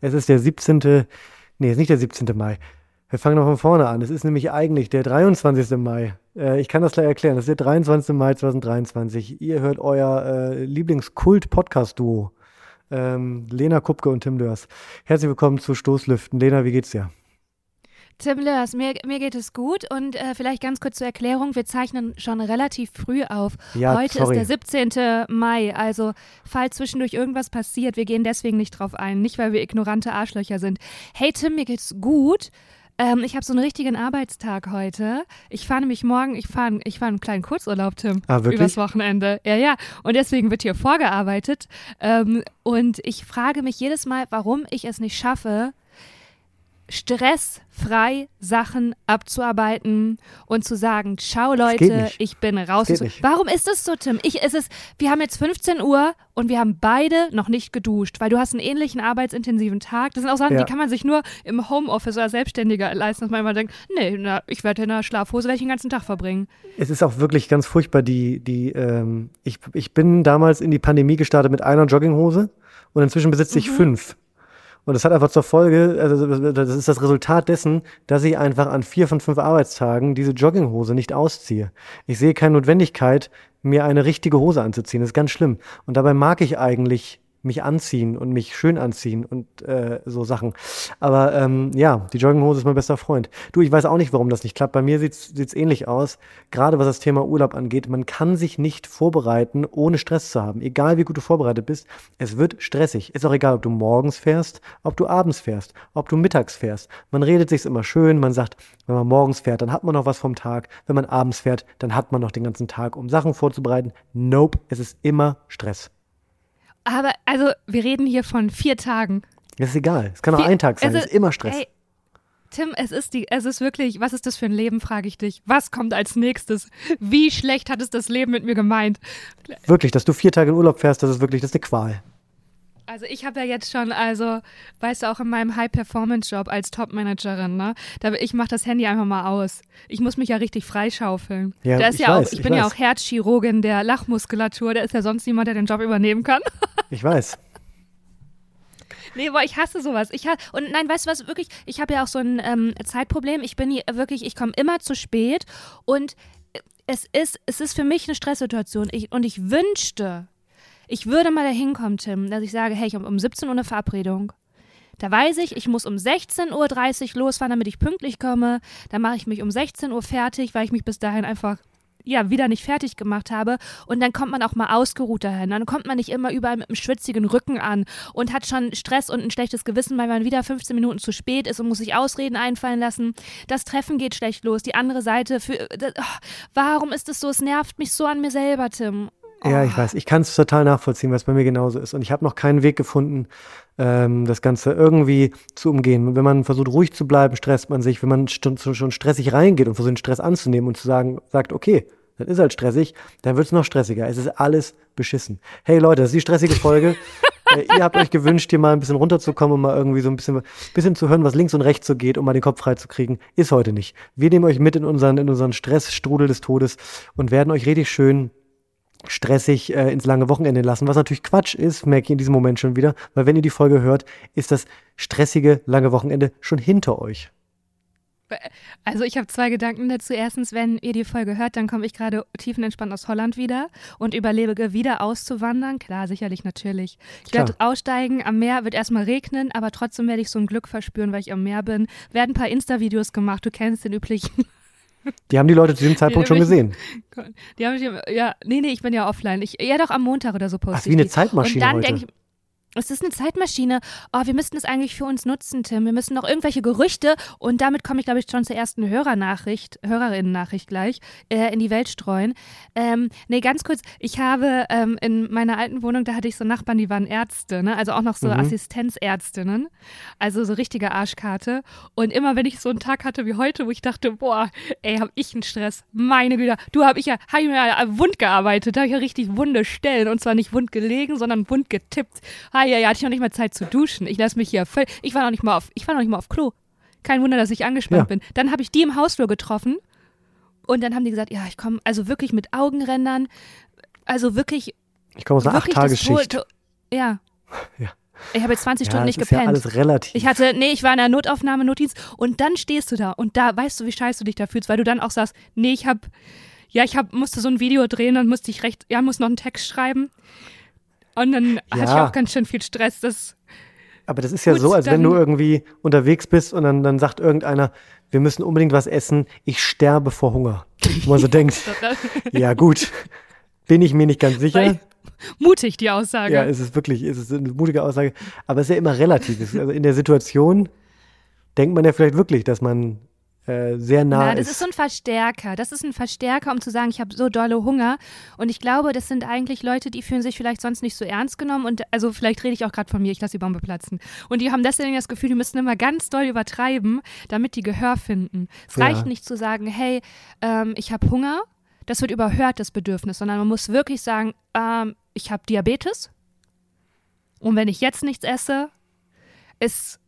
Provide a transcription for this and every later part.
Es ist der 17. Nee, es ist nicht der 17. Mai. Wir fangen noch von vorne an. Es ist nämlich eigentlich der 23. Mai. Äh, ich kann das gleich erklären. Das ist der 23. Mai 2023. Ihr hört euer äh, Lieblingskult-Podcast-Duo. Ähm, Lena Kupke und Tim Lörs. Herzlich willkommen zu Stoßlüften. Lena, wie geht's dir? Tim Lörs, mir, mir geht es gut und äh, vielleicht ganz kurz zur Erklärung, wir zeichnen schon relativ früh auf. Ja, Heute sorry. ist der 17. Mai, also falls zwischendurch irgendwas passiert, wir gehen deswegen nicht drauf ein, nicht weil wir ignorante Arschlöcher sind. Hey Tim, mir geht's gut. Ähm, ich habe so einen richtigen Arbeitstag heute. Ich fahre nämlich morgen, ich fahre ich fahr einen kleinen Kurzurlaub, Tim. Ah, wirklich? Übers Wochenende. Ja, ja. Und deswegen wird hier vorgearbeitet. Ähm, und ich frage mich jedes Mal, warum ich es nicht schaffe, stressfrei Sachen abzuarbeiten und zu sagen, ciao Leute, ich bin raus. nicht. Warum ist das so, Tim? Ich, es ist, wir haben jetzt 15 Uhr und wir haben beide noch nicht geduscht, weil du hast einen ähnlichen arbeitsintensiven Tag. Das sind auch Sachen, Ja. die kann man sich nur im Homeoffice oder Selbstständiger leisten, dass man immer denkt, nee, na, ich werde in einer Schlafhose werde ich den ganzen Tag verbringen. Es ist auch wirklich ganz furchtbar, die, die, ähm, ich, ich bin damals in die Pandemie gestartet mit einer Jogginghose und inzwischen besitze ich fünf. Und das hat einfach zur Folge, also das ist das Resultat dessen, dass ich einfach an vier von fünf Arbeitstagen diese Jogginghose nicht ausziehe. Ich sehe keine Notwendigkeit, mir eine richtige Hose anzuziehen. Das ist ganz schlimm. Und dabei mag ich eigentlich mich anziehen und mich schön anziehen und äh, so Sachen. Aber ähm, ja, die Jogginghose ist mein bester Freund. Du, ich weiß auch nicht, warum das nicht klappt. Bei mir sieht's sieht's ähnlich aus. Gerade was das Thema Urlaub angeht, man kann sich nicht vorbereiten, ohne Stress zu haben. Egal wie gut du vorbereitet bist, es wird stressig. Ist auch egal, ob du morgens fährst, ob du abends fährst, ob du mittags fährst. Man redet sich's immer schön, man sagt, wenn man morgens fährt, dann hat man noch was vom Tag. Wenn man abends fährt, dann hat man noch den ganzen Tag, um Sachen vorzubereiten. Nope, es ist immer Stress. Aber, also, wir reden hier von vier Tagen. Das ist egal. Es kann auch Vier- ein Tag sein. also, Es ist immer Stress. Ey, Tim, es ist die, es ist wirklich, was ist das für ein Leben, frage ich dich. Was kommt als nächstes? Wie schlecht hat es das Leben mit mir gemeint? Wirklich, dass du vier Tage in Urlaub fährst, das ist wirklich, das ist eine Qual. Also ich habe ja jetzt schon, also, weißt du, auch in meinem High-Performance-Job als Top-Managerin, ne? Da, ich mache das Handy einfach mal aus. Ich muss mich ja richtig freischaufeln. Ja, da ist ich ja weiß, auch, ich, ich bin ja weiß. auch Herzchirurgin der Lachmuskulatur, da ist ja sonst niemand, der den Job übernehmen kann. Ich weiß. Nee, boah, ich hasse sowas. Ich ha und nein, weißt du was, wirklich, ich habe ja auch so ein ähm, Zeitproblem. Ich bin hier wirklich, ich komme immer zu spät und es ist, es ist für mich eine Stresssituation. Ich, und ich wünschte, ich würde mal dahin kommen, Tim, dass ich sage, hey, ich habe um 17 Uhr eine Verabredung. Da weiß ich, ich muss um 16.30 Uhr losfahren, damit ich pünktlich komme. Dann mache ich mich um 16 Uhr fertig, weil ich mich bis dahin einfach ja, wieder nicht fertig gemacht habe. Und dann kommt man auch mal ausgeruht dahin. Dann kommt man nicht immer überall mit einem schwitzigen Rücken an und hat schon Stress und ein schlechtes Gewissen, weil man wieder 15 Minuten zu spät ist und muss sich Ausreden einfallen lassen. Das Treffen geht schlecht los. Die andere Seite, für, oh, warum ist das so? Es nervt mich so an mir selber, Tim. Ja, ich weiß. Ich kann es total nachvollziehen, was bei mir genauso ist. Und ich habe noch keinen Weg gefunden, ähm, das Ganze irgendwie zu umgehen. Wenn man versucht, ruhig zu bleiben, stresst man sich. Wenn man schon, schon stressig reingeht und versucht, den Stress anzunehmen und zu sagen, sagt, okay, das ist halt stressig, dann wird es noch stressiger. Es ist alles beschissen. Hey Leute, das ist die stressige Folge. äh, ihr habt euch gewünscht, hier mal ein bisschen runterzukommen und mal irgendwie so ein bisschen, bisschen zu hören, was links und rechts so geht, um mal den Kopf frei zu kriegen. Ist heute nicht. Wir nehmen euch mit in unseren, in unseren Stressstrudel des Todes und werden euch richtig schön stressig äh, ins lange Wochenende lassen, was natürlich Quatsch ist, merke ich in diesem Moment schon wieder, weil wenn ihr die Folge hört, ist das stressige lange Wochenende schon hinter euch. Also ich habe zwei Gedanken dazu. Erstens, wenn ihr die Folge hört, dann komme ich gerade tiefenentspannt aus Holland wieder und überlebe wieder auszuwandern. Klar, sicherlich, natürlich. Ich werde aussteigen, am Meer wird erstmal regnen, aber trotzdem werde ich so ein Glück verspüren, weil ich am Meer bin. Werden ein paar Insta-Videos gemacht, du kennst den üblichen. Die haben die Leute zu diesem Zeitpunkt schon gesehen. Die haben ich, ja, nee, nee, ich bin ja offline. Ich, ja, doch am Montag oder so poste Ach, wie ich eine. Zeitmaschine Und dann denke ich, es ist eine Zeitmaschine. Oh, wir müssten es eigentlich für uns nutzen, Tim. Wir müssen noch irgendwelche Gerüchte und damit komme ich, glaube ich, schon zur ersten Hörernachricht, Hörerinnennachricht gleich, äh, in die Welt streuen. Ähm, nee, ganz kurz, ich habe ähm, in meiner alten Wohnung, da hatte ich so Nachbarn, die waren Ärzte, ne? Also auch noch so Mhm. Assistenzärztinnen. Also so richtige Arschkarte. Und immer wenn ich so einen Tag hatte wie heute, wo ich dachte, boah, ey, hab ich einen Stress. Meine Güte, du hab ich ja, hab ich mir ja wund gearbeitet, da habe ich ja richtig wunde Stellen und zwar nicht wund gelegen, sondern wund getippt. Ah ja, ja, hatte ich noch nicht mal Zeit zu duschen. Ich lasse mich hier voll, ich war noch nicht mal auf, ich war noch nicht mal auf Klo. Kein Wunder, dass ich angespannt Ja. bin. Dann habe ich die im Hausflur getroffen und dann haben die gesagt, ja, ich komme also wirklich mit Augenrändern, also wirklich, Ich komme aus einer wirklich das Acht-Tage-Schicht. Tod- Ja. Ja. Ich habe jetzt 20 Ja, Stunden nicht ist ja gepennt. alles relativ. ich hatte, nee, ich war in der Notaufnahme-Notiz und dann stehst du da und da weißt du, wie scheiße du dich da fühlst, weil du dann auch sagst, nee, ich hab, ja, ich hab, musste so ein Video drehen, dann musste ich recht, ja, muss noch einen Text schreiben. Und dann hatte ich Ja. auch ganz schön viel Stress. Das, Aber das ist ja Gut, so, als wenn du irgendwie unterwegs bist und dann, dann sagt irgendeiner, wir müssen unbedingt was essen, ich sterbe vor Hunger. Wo man so denkt, ja gut, bin ich mir nicht ganz sicher. Weil- mutig, die Aussage. Ja, es ist wirklich, es ist eine mutige Aussage, aber es ist ja immer relativ. Es Also in der Situation denkt man ja vielleicht wirklich, dass man äh, sehr nah Na, das ist. so ein Verstärker. Das ist ein Verstärker, um zu sagen, ich habe so dolle Hunger. Und ich glaube, das sind eigentlich Leute, die fühlen sich vielleicht sonst nicht so ernst genommen. Und also vielleicht rede ich auch gerade von mir, ich lasse die Bombe platzen. Und die haben deswegen das Gefühl, die müssen immer ganz doll übertreiben, damit die Gehör finden. Es Ja. reicht nicht zu sagen, hey, ähm, ich habe Hunger. Das wird überhört, das Bedürfnis, sondern man muss wirklich sagen, ähm, ich habe Diabetes. Und wenn ich jetzt nichts esse, ist,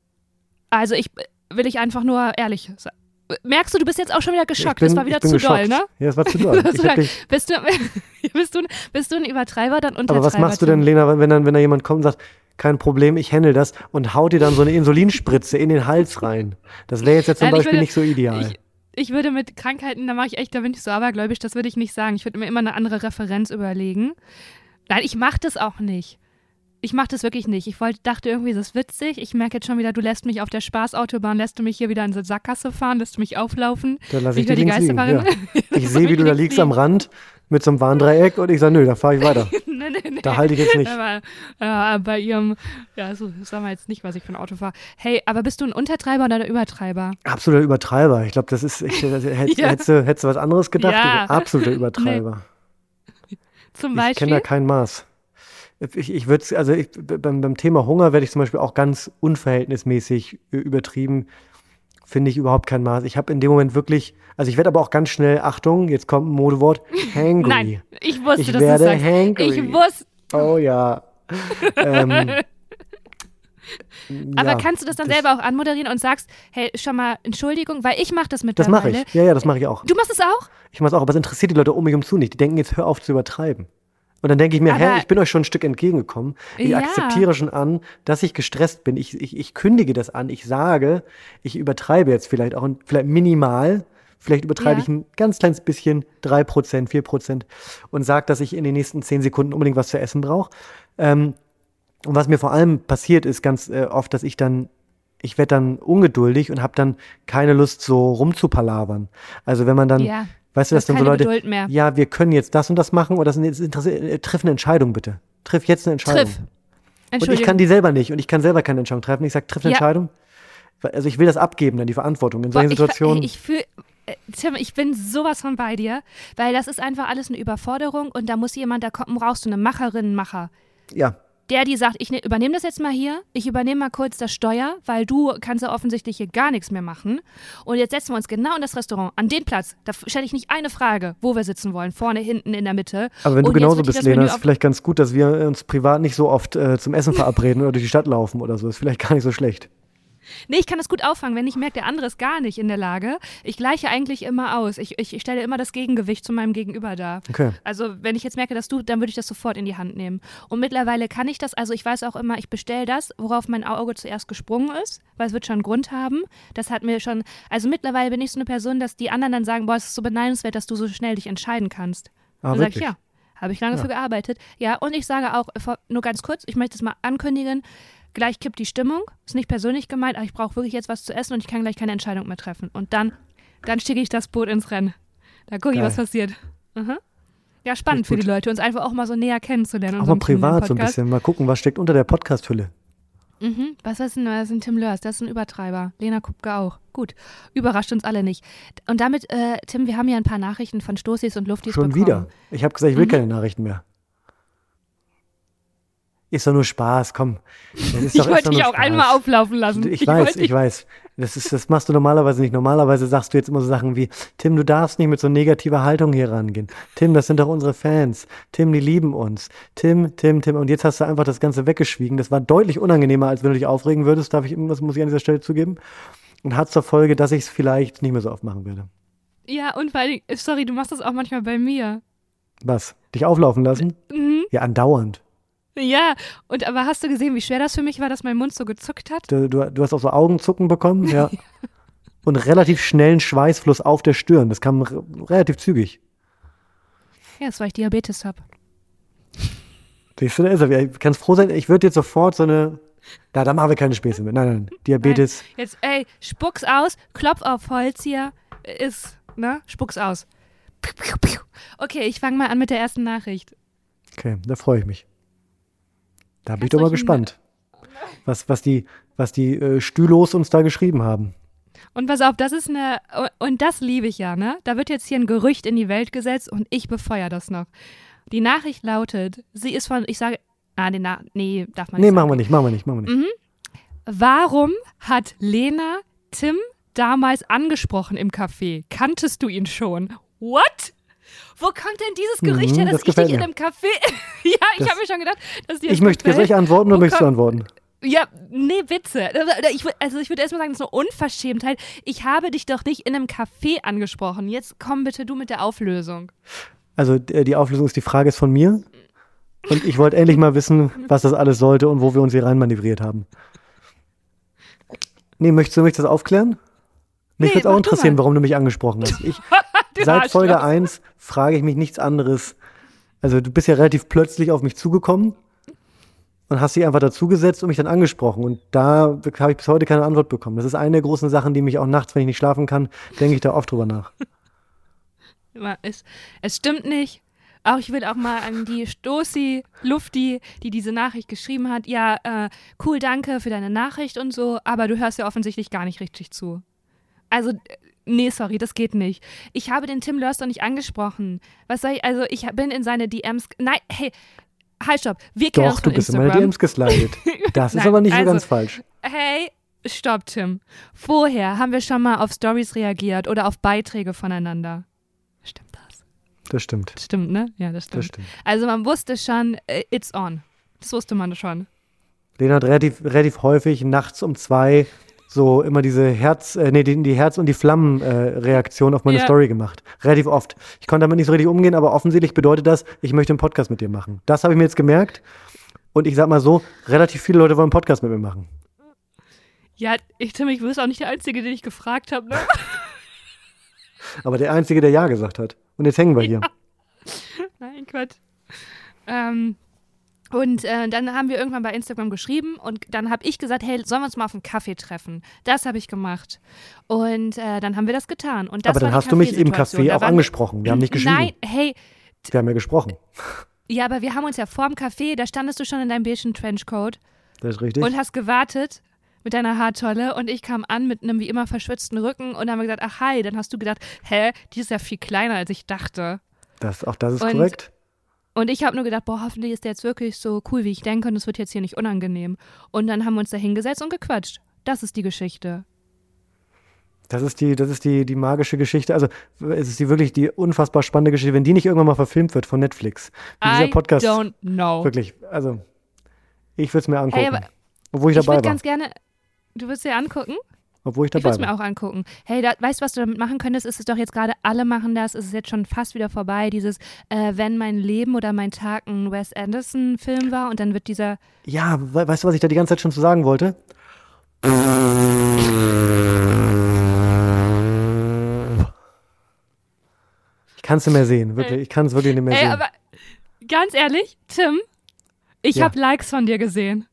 also ich will ich einfach nur ehrlich sagen. Merkst du, du bist jetzt auch schon wieder geschockt. bin- das war wieder zu geschockt. doll, ne? Ja, das war zu doll. Bist, du, bist, du, bist du ein Übertreiber, dann Untertreiber? aber was machst du denn? Lena, wenn dann, wenn da jemand kommt und sagt, kein Problem, ich handle das und haut dir dann so eine Insulinspritze in den Hals rein? Das wäre jetzt ja zum Nein, Beispiel würde- nicht so ideal. Ich, ich würde mit Krankheiten, da mache ich echt, da bin ich so abergläubisch, das würde ich nicht sagen. Ich würde mir immer eine andere Referenz überlegen. Nein, ich mache das auch nicht. Ich mache das wirklich nicht. Ich wollte, dachte irgendwie, das ist witzig. Ich merke jetzt schon wieder, du lässt mich auf der Spaßautobahn, lässt du mich hier wieder in die Sackgasse fahren, lässt du mich auflaufen. Da lasse ich dich die liegen. Ja. Geisterfahrerin. Ich sehe, wie du da liegst am Rand mit so einem Warndreieck und ich sage, nö, da fahre ich weiter. nee, nee, nee. Da halte ich jetzt nicht. Aber äh, bei ihrem, ja, so sagen wir jetzt nicht, was ich für ein Auto fahre. Hey, aber bist du ein Untertreiber oder ein Übertreiber? Absoluter Übertreiber. Ich glaube, das ist, ich, das, hättest, Ja. hättest, du, hättest du was anderes gedacht? Ja. Absoluter Übertreiber. Zum Ich kenne Beispiel? da kein Maß. Ich, ich würde also ich, beim, beim Thema Hunger werde ich zum Beispiel auch ganz unverhältnismäßig übertrieben. Finde ich überhaupt kein Maß. Ich habe in dem Moment wirklich, also ich werde aber auch ganz schnell, Achtung, jetzt kommt ein Modewort, hangry. Nein, ich wusste, Ich dass du werde sagst. hangry. Ich wusste. Oh ja. ähm, Aber ja, kannst du das dann das- selber auch anmoderieren und sagst, hey, schon mal Entschuldigung, weil ich mache das Das mittlerweile. mache ich. Ja, ja, das mache ich auch. Du machst es auch? Ich mache es auch, aber es interessiert die Leute um mich um zu nicht. Die denken jetzt, hör auf zu übertreiben. Und dann denke ich mir, hä, ich bin euch schon ein Stück entgegengekommen. Ich Ja. akzeptiere schon an, dass ich gestresst bin. Ich, ich, ich kündige das an. Ich sage, ich übertreibe jetzt vielleicht auch, vielleicht minimal. Vielleicht übertreibe Ja. ich ein ganz kleines bisschen, 3%, 4% und sage, dass ich in den nächsten 10 Sekunden unbedingt was zu essen brauche. Ähm, und was mir vor allem passiert, ist ganz äh, oft, dass ich dann, ich werde dann ungeduldig und habe dann keine Lust, so rumzupalavern. Also wenn man dann, Ja. Weißt du, dass dann so Leute, ja, wir können jetzt das und das machen oder das ist interessiert, äh, triff eine Entscheidung bitte. Triff jetzt eine Entscheidung. Triff. Und ich kann die selber nicht und ich kann selber keine Entscheidung treffen. Ich sage, triff eine Ja. Entscheidung. Also ich will das abgeben, dann die Verantwortung in Boah, solchen Situationen. Ich, ich fühle, äh, Tim, ich bin sowas von bei dir, weil das ist einfach alles eine Überforderung und da muss jemand, da kommt, brauchst du eine Macherin, einen Macher. ja, Der, die sagt, ich ne, übernehme das jetzt mal hier, ich übernehme mal kurz das Steuer, weil du kannst ja offensichtlich hier gar nichts mehr machen. Und jetzt setzen wir uns genau in das Restaurant, an den Platz. Da stelle ich nicht eine Frage, wo wir sitzen wollen, vorne, hinten, in der Mitte. aber wenn du Und genauso bist, Lena, ist vielleicht ganz gut, dass wir uns privat nicht so oft äh, zum Essen verabreden oder durch die Stadt laufen oder so. Ist vielleicht gar nicht so schlecht. Nee, ich kann das gut auffangen, wenn ich merke, der andere ist gar nicht in der Lage. Ich gleiche eigentlich immer aus. Ich, ich, ich stelle immer das Gegengewicht zu meinem Gegenüber dar. Okay. Also wenn ich jetzt merke, dass du, dann würde ich das sofort in die Hand nehmen. Und mittlerweile kann ich das, also ich weiß auch immer, ich bestelle das, worauf mein Auge zuerst gesprungen ist, weil es wird schon einen Grund haben. Das hat mir schon, also mittlerweile bin ich so eine Person, dass die anderen dann sagen, boah, es ist so beneidenswert, dass du so schnell dich entscheiden kannst. Ah, dann sage ich, ja, habe ich lange Ja. für gearbeitet. Ja, und ich sage auch, nur ganz kurz, ich möchte es mal ankündigen, gleich kippt die Stimmung, ist nicht persönlich gemeint, aber ich brauche wirklich jetzt was zu essen und ich kann gleich keine Entscheidung mehr treffen. Und dann, dann schicke ich das Boot ins Rennen. Da gucke ich, was passiert. Aha. Ja, spannend für die. Leute, uns einfach auch mal so näher kennenzulernen. Auch mal privat so ein bisschen. Mal gucken, was steckt unter der Podcast-Hülle. Mhm. Was ist denn, was ist denn Tim Lörs? Das ist ein Übertreiber. Lena Kupke auch. Gut. Überrascht uns alle nicht. Und damit, äh, Tim, wir haben ja ein paar Nachrichten von Stoßis und Luftis Schon bekommen. wieder. Ich habe gesagt, ich will Mhm. keine Nachrichten mehr. Ist doch nur Spaß, komm. Ist Ich doch, ist wollte dich auch Spaß. einmal auflaufen lassen. Ich weiß, wollte ich weiß. Das, ist, das machst du normalerweise nicht. Normalerweise sagst du jetzt immer so Sachen wie, Tim, du darfst nicht mit so negativer Haltung hier rangehen. Tim, das sind doch unsere Fans. Tim, die lieben uns. Tim, Tim, Tim. Und jetzt hast du einfach das Ganze weggeschwiegen. Das war deutlich unangenehmer, als wenn du dich aufregen würdest, darf ich, das muss ich an dieser Stelle zugeben. Und hat zur Folge, dass ich es vielleicht nicht mehr so oft machen werde. Ja, und weil, sorry, du machst das auch manchmal bei mir. Was? Dich auflaufen lassen? Mhm. Ja, andauernd. Ja, und aber hast du gesehen, wie schwer das für mich war, dass mein Mund so gezuckt hat? Du, du, du hast auch so Augenzucken bekommen, ja. Und relativ schnellen Schweißfluss auf der Stirn. Das kam re- relativ zügig. Ja, das weil ich Diabetes habe. Ich finde, also, ich kann froh sein, ich würde jetzt sofort so eine. Na, da machen wir keine Späße mit. Nein, nein, Diabetes. Jetzt, ey, spuck's aus, klopf auf Holz hier, ist, ne? Spuck's aus. Okay, ich fange mal an mit der ersten Nachricht. Okay, da freue ich mich. Da bin ich doch mal gespannt, was, was die, was die äh, Stühlos uns da geschrieben haben. Und pass auf, das ist eine, und das liebe ich ja, ne? Da wird jetzt hier ein Gerücht in die Welt gesetzt und ich befeuere das noch. Die Nachricht lautet, sie ist von, ich sage, ah, den Na nee, darf man Nee, nicht machen sagen. wir nicht, machen wir nicht, machen wir nicht. Warum hat Lena Tim damals angesprochen im Café? Kanntest du ihn schon? What? Wo kommt denn dieses Gerücht Mhm, her, dass das ich dich in einem Café. ja, ich Das- habe mir schon gedacht, dass dir Ich möchte, soll gefällt. ich antworten oder möchtest du antworten? Ja, nee, bitte. Ich, also ich würde erstmal sagen, das ist eine Unverschämtheit. Ich habe dich doch nicht in einem Café angesprochen. Jetzt komm bitte du mit der Auflösung. Also äh, die Auflösung ist, die Frage ist von mir. Und ich wollte endlich mal wissen, was das alles sollte und wo wir uns hier reinmanövriert haben. Nee, möchtest du mich das aufklären? Mich Nee, würde auch interessieren, warum du mich angesprochen hast. Ich, seit Folge Arschloch. 1 frage ich mich nichts anderes. Also du bist ja relativ plötzlich auf mich zugekommen und hast dich einfach dazugesetzt und mich dann angesprochen. Und da habe ich bis heute keine Antwort bekommen. Das ist eine der großen Sachen, die mich auch nachts, wenn ich nicht schlafen kann, denke ich da oft drüber nach. Es, es stimmt nicht. Auch ich will auch mal an die Stoßi Lufti, die diese Nachricht geschrieben hat. Ja, äh, cool, danke für deine Nachricht und so, aber du hörst ja offensichtlich gar nicht richtig zu. Also, nee, sorry, das geht nicht. Ich habe den Tim Lörs doch nicht angesprochen. Was soll ich, also ich bin in seine DMs, nein, hey, halt, stopp, wir kennen Doch, uns du von bist in meine Instagram. DMs geslidet. Das ist Nein, aber nicht so also- ganz falsch. Hey, stopp, Tim. Vorher haben wir schon mal auf Stories reagiert oder auf Beiträge voneinander. Stimmt das? Das stimmt. Stimmt, ne? Ja, das stimmt. Das stimmt. Also man wusste schon, äh, it's on. Das wusste man schon. Lena hat relativ, relativ häufig nachts um zwei so immer diese Herz, äh, nee, die, die Herz- und die Flammen-Reaktion äh, auf meine Ja. Story gemacht. Relativ oft. Ich konnte damit nicht so richtig umgehen, aber offensichtlich bedeutet das, ich möchte einen Podcast mit dir machen. Das habe ich mir jetzt gemerkt. Und ich sag mal so, relativ viele Leute wollen einen Podcast mit mir machen. Ja, ich, Tim, ich bist auch nicht der Einzige, den ich gefragt habe, ne? Aber der Einzige, der Ja gesagt hat. Und jetzt hängen wir hier. Nein, Quatsch. Ähm, und äh, dann haben wir irgendwann bei Instagram geschrieben und dann habe ich gesagt, hey, sollen wir uns mal auf einen Kaffee treffen? Das habe ich gemacht. Und äh, dann haben wir das getan. Und das aber dann hast du mich im. Café Da auch angesprochen. Wir haben nicht geschrieben. Nein, hey, Wir haben ja gesprochen. ja, aber wir haben uns ja vorm Café, da standest du schon in deinem beigen Trenchcoat Das ist richtig. und hast gewartet mit deiner Haartolle und ich kam an mit einem wie immer verschwitzten Rücken und dann haben wir gesagt, ach hi, dann hast du gedacht, hä, die ist ja viel kleiner, als ich dachte. das, auch das ist Und- korrekt. Und ich habe nur gedacht, boah, hoffentlich ist der jetzt wirklich so cool, wie ich denke und es wird jetzt hier nicht unangenehm. Und dann haben wir uns da hingesetzt und gequatscht. Das ist die Geschichte. Das ist die, das ist die, die magische Geschichte. Also es ist die wirklich die unfassbar spannende Geschichte, wenn die nicht irgendwann mal verfilmt wird von Netflix. Wie dieser I Podcast. don't know. Wirklich, also ich würde es mir angucken. Hey, obwohl ich Ich dabei würde war. ganz gerne, du würdest dir angucken? Obwohl ich Ich dabei würde es mir war. auch angucken. Hey, da, weißt du, was du damit machen könntest? Ist es doch jetzt gerade, alle machen das, es ist jetzt schon fast wieder vorbei, dieses, äh, wenn mein Leben oder mein Tag ein Wes Anderson-Film war und dann wird dieser, Ja, we weißt du, was ich da die ganze Zeit schon zu sagen wollte? Ich kann es nicht mehr sehen, wirklich. Ich kann es wirklich nicht mehr ey, sehen. aber ganz ehrlich, Tim, ich Ja. habe Likes von dir gesehen.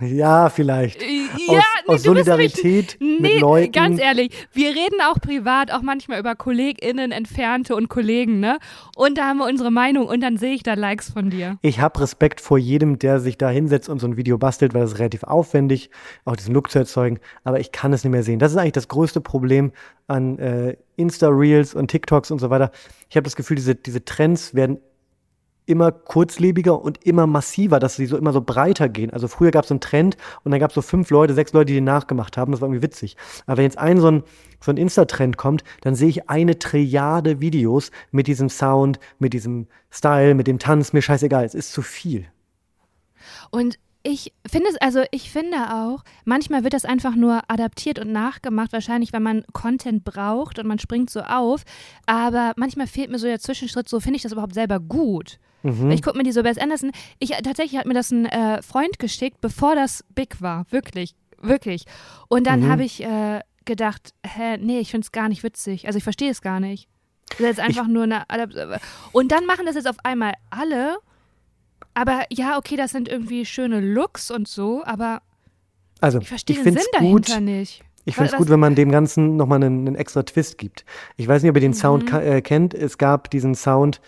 ja, vielleicht. Äh, Aus, ja, nee, aus Solidarität mit Nee, Leuten. ganz ehrlich, wir reden auch privat, auch manchmal über KollegInnen, Entfernte und Kollegen, ne? Und da haben wir unsere Meinung und dann sehe ich da Likes von dir. Ich habe Respekt vor jedem, der sich da hinsetzt und so ein Video bastelt, weil das ist relativ aufwendig, auch diesen Look zu erzeugen. Aber ich kann es nicht mehr sehen. Das ist eigentlich das größte Problem an äh, Insta-Reels und TikToks und so weiter. Ich habe das Gefühl, diese, diese Trends werden immer kurzlebiger und immer massiver, dass sie so immer so breiter gehen. Also früher gab es so einen Trend und dann gab es so fünf Leute, sechs Leute, die den nachgemacht haben. Das war irgendwie witzig. Aber wenn jetzt ein so ein, so ein Insta-Trend kommt, dann sehe ich eine Trilliarde Videos mit diesem Sound, mit diesem Style, mit dem Tanz. Mir scheißegal, es ist zu viel. Und ich finde es, also ich finde auch, manchmal wird das einfach nur adaptiert und nachgemacht, wahrscheinlich, weil man Content braucht und man springt so auf. Aber manchmal fehlt mir so der Zwischenschritt, so finde ich das überhaupt selber gut. Mhm. Ich gucke mir die so Wes Anderson. Ich tatsächlich hat mir das ein äh, Freund geschickt, bevor das big war. Wirklich, wirklich. Und dann mhm. habe ich äh, gedacht, hä, nee, ich finde es gar nicht witzig. Also ich verstehe es gar nicht. Das ist jetzt einfach ich, nur eine. Und dann machen das jetzt auf einmal alle. Aber ja, okay, das sind irgendwie schöne Looks und so, aber also, ich verstehe den Sinn dahinter gut, nicht. Ich finde es gut, wenn man dem Ganzen nochmal einen, einen extra Twist gibt. Ich weiß nicht, ob ihr den mhm. Sound äh, kennt. Es gab diesen Sound,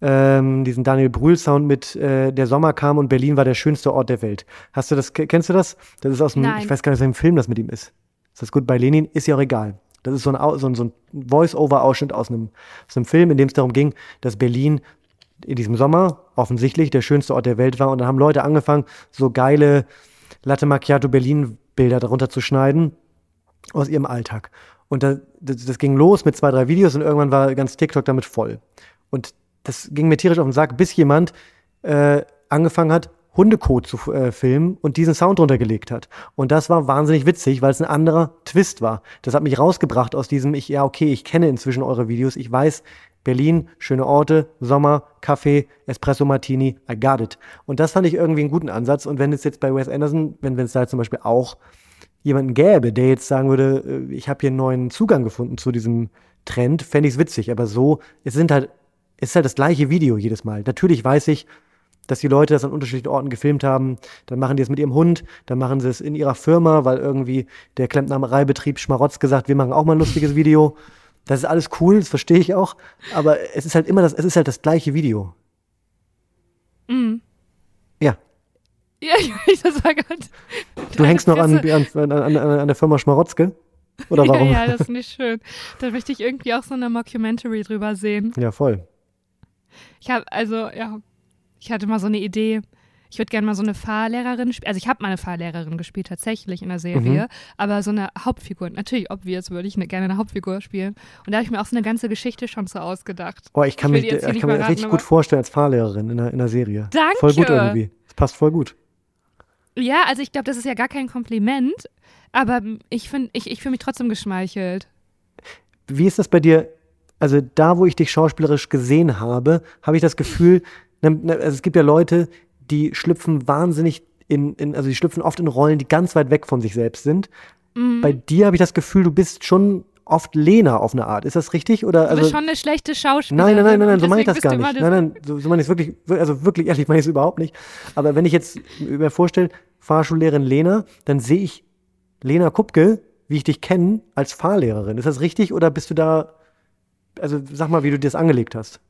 ähm, diesen Daniel Brühl-Sound mit äh, Der Sommer kam und Berlin war der schönste Ort der Welt. Hast du das, kennst du das? Das ist aus dem, ich weiß gar nicht, aus welchem Film das mit ihm ist. Ist das gut bei Lenin? Ist ja auch egal. Das ist so ein, so ein, so ein Voice-Over-Ausschnitt aus einem, aus einem Film, in dem es darum ging, dass Berlin in diesem Sommer offensichtlich der schönste Ort der Welt war. Und dann haben Leute angefangen, so geile Latte Macchiato Berlin Bilder darunter zu schneiden aus ihrem Alltag. Und da, das, das, ging los mit zwei, drei Videos und irgendwann war ganz TikTok damit voll. Und das ging mir tierisch auf den Sack, bis jemand äh, angefangen hat, Hundekot zu äh, filmen und diesen Sound runtergelegt hat. Und das war wahnsinnig witzig, weil es ein anderer Twist war. Das hat mich rausgebracht aus diesem, ich, ja, okay, ich kenne inzwischen eure Videos, ich weiß, Berlin, schöne Orte, Sommer, Kaffee, Espresso Martini, I got it. Und das fand ich irgendwie einen guten Ansatz. Und wenn es jetzt bei Wes Anderson, wenn es da zum Beispiel auch jemanden gäbe, der jetzt sagen würde, äh, ich habe hier einen neuen Zugang gefunden zu diesem Trend, fände ich es witzig. Aber so, es sind halt, ist halt das gleiche Video jedes Mal. Natürlich weiß ich, dass die Leute das an unterschiedlichen Orten gefilmt haben. Dann machen die es mit ihrem Hund, dann machen sie es in ihrer Firma, weil irgendwie der Klempnereibetrieb Schmarotz gesagt, wir machen auch mal ein lustiges Video. Das ist alles cool, das verstehe ich auch. Aber es ist halt immer das, es ist halt das gleiche Video. Mhm. Ja. Ja, ich das war gerade. Du hängst noch an, an, an, an, der Firma Schmarotzke? Oder warum? Ja, ja, das ist nicht schön. Da möchte ich irgendwie auch so eine Mockumentary drüber sehen. Ja, voll. Ich habe, also, ja, ich hatte mal so eine Idee ich würde gerne mal so eine Fahrlehrerin spielen. Also ich habe mal eine Fahrlehrerin gespielt, tatsächlich in der Serie, mhm. aber so eine Hauptfigur. Natürlich, obvious, würde ich eine, gerne eine Hauptfigur spielen. Und da habe ich mir auch so eine ganze Geschichte schon so ausgedacht. Oh, ich kann, ich mich, ich kann mir richtig gut vorstellen als Fahrlehrerin in der, in der Serie. Danke. Voll gut irgendwie. Das passt voll gut. Ja, also ich glaube, das ist ja gar kein Kompliment, aber ich finde, ich, ich fühle mich trotzdem geschmeichelt. Wie ist das bei dir? Also da, wo ich dich schauspielerisch gesehen habe, habe ich das Gefühl, ne, ne, also es gibt ja Leute, die schlüpfen wahnsinnig in, in, also die schlüpfen oft in Rollen, die ganz weit weg von sich selbst sind. Mhm. Bei dir habe ich das Gefühl, du bist schon oft Lena auf eine Art. Ist das richtig? Oder, also, du bist schon eine schlechte Schauspielerin. Nein, nein, nein, nein, nein so meine ich das gar nicht. Nein, nein, so, so meine ich es wirklich, also wirklich ehrlich meine ich es überhaupt nicht. Aber wenn ich jetzt mir vorstelle, Fahrschullehrerin Lena, dann sehe ich Lena Kupke, wie ich dich kenne, als Fahrlehrerin. Ist das richtig oder bist du da, also sag mal, wie du dir das angelegt hast?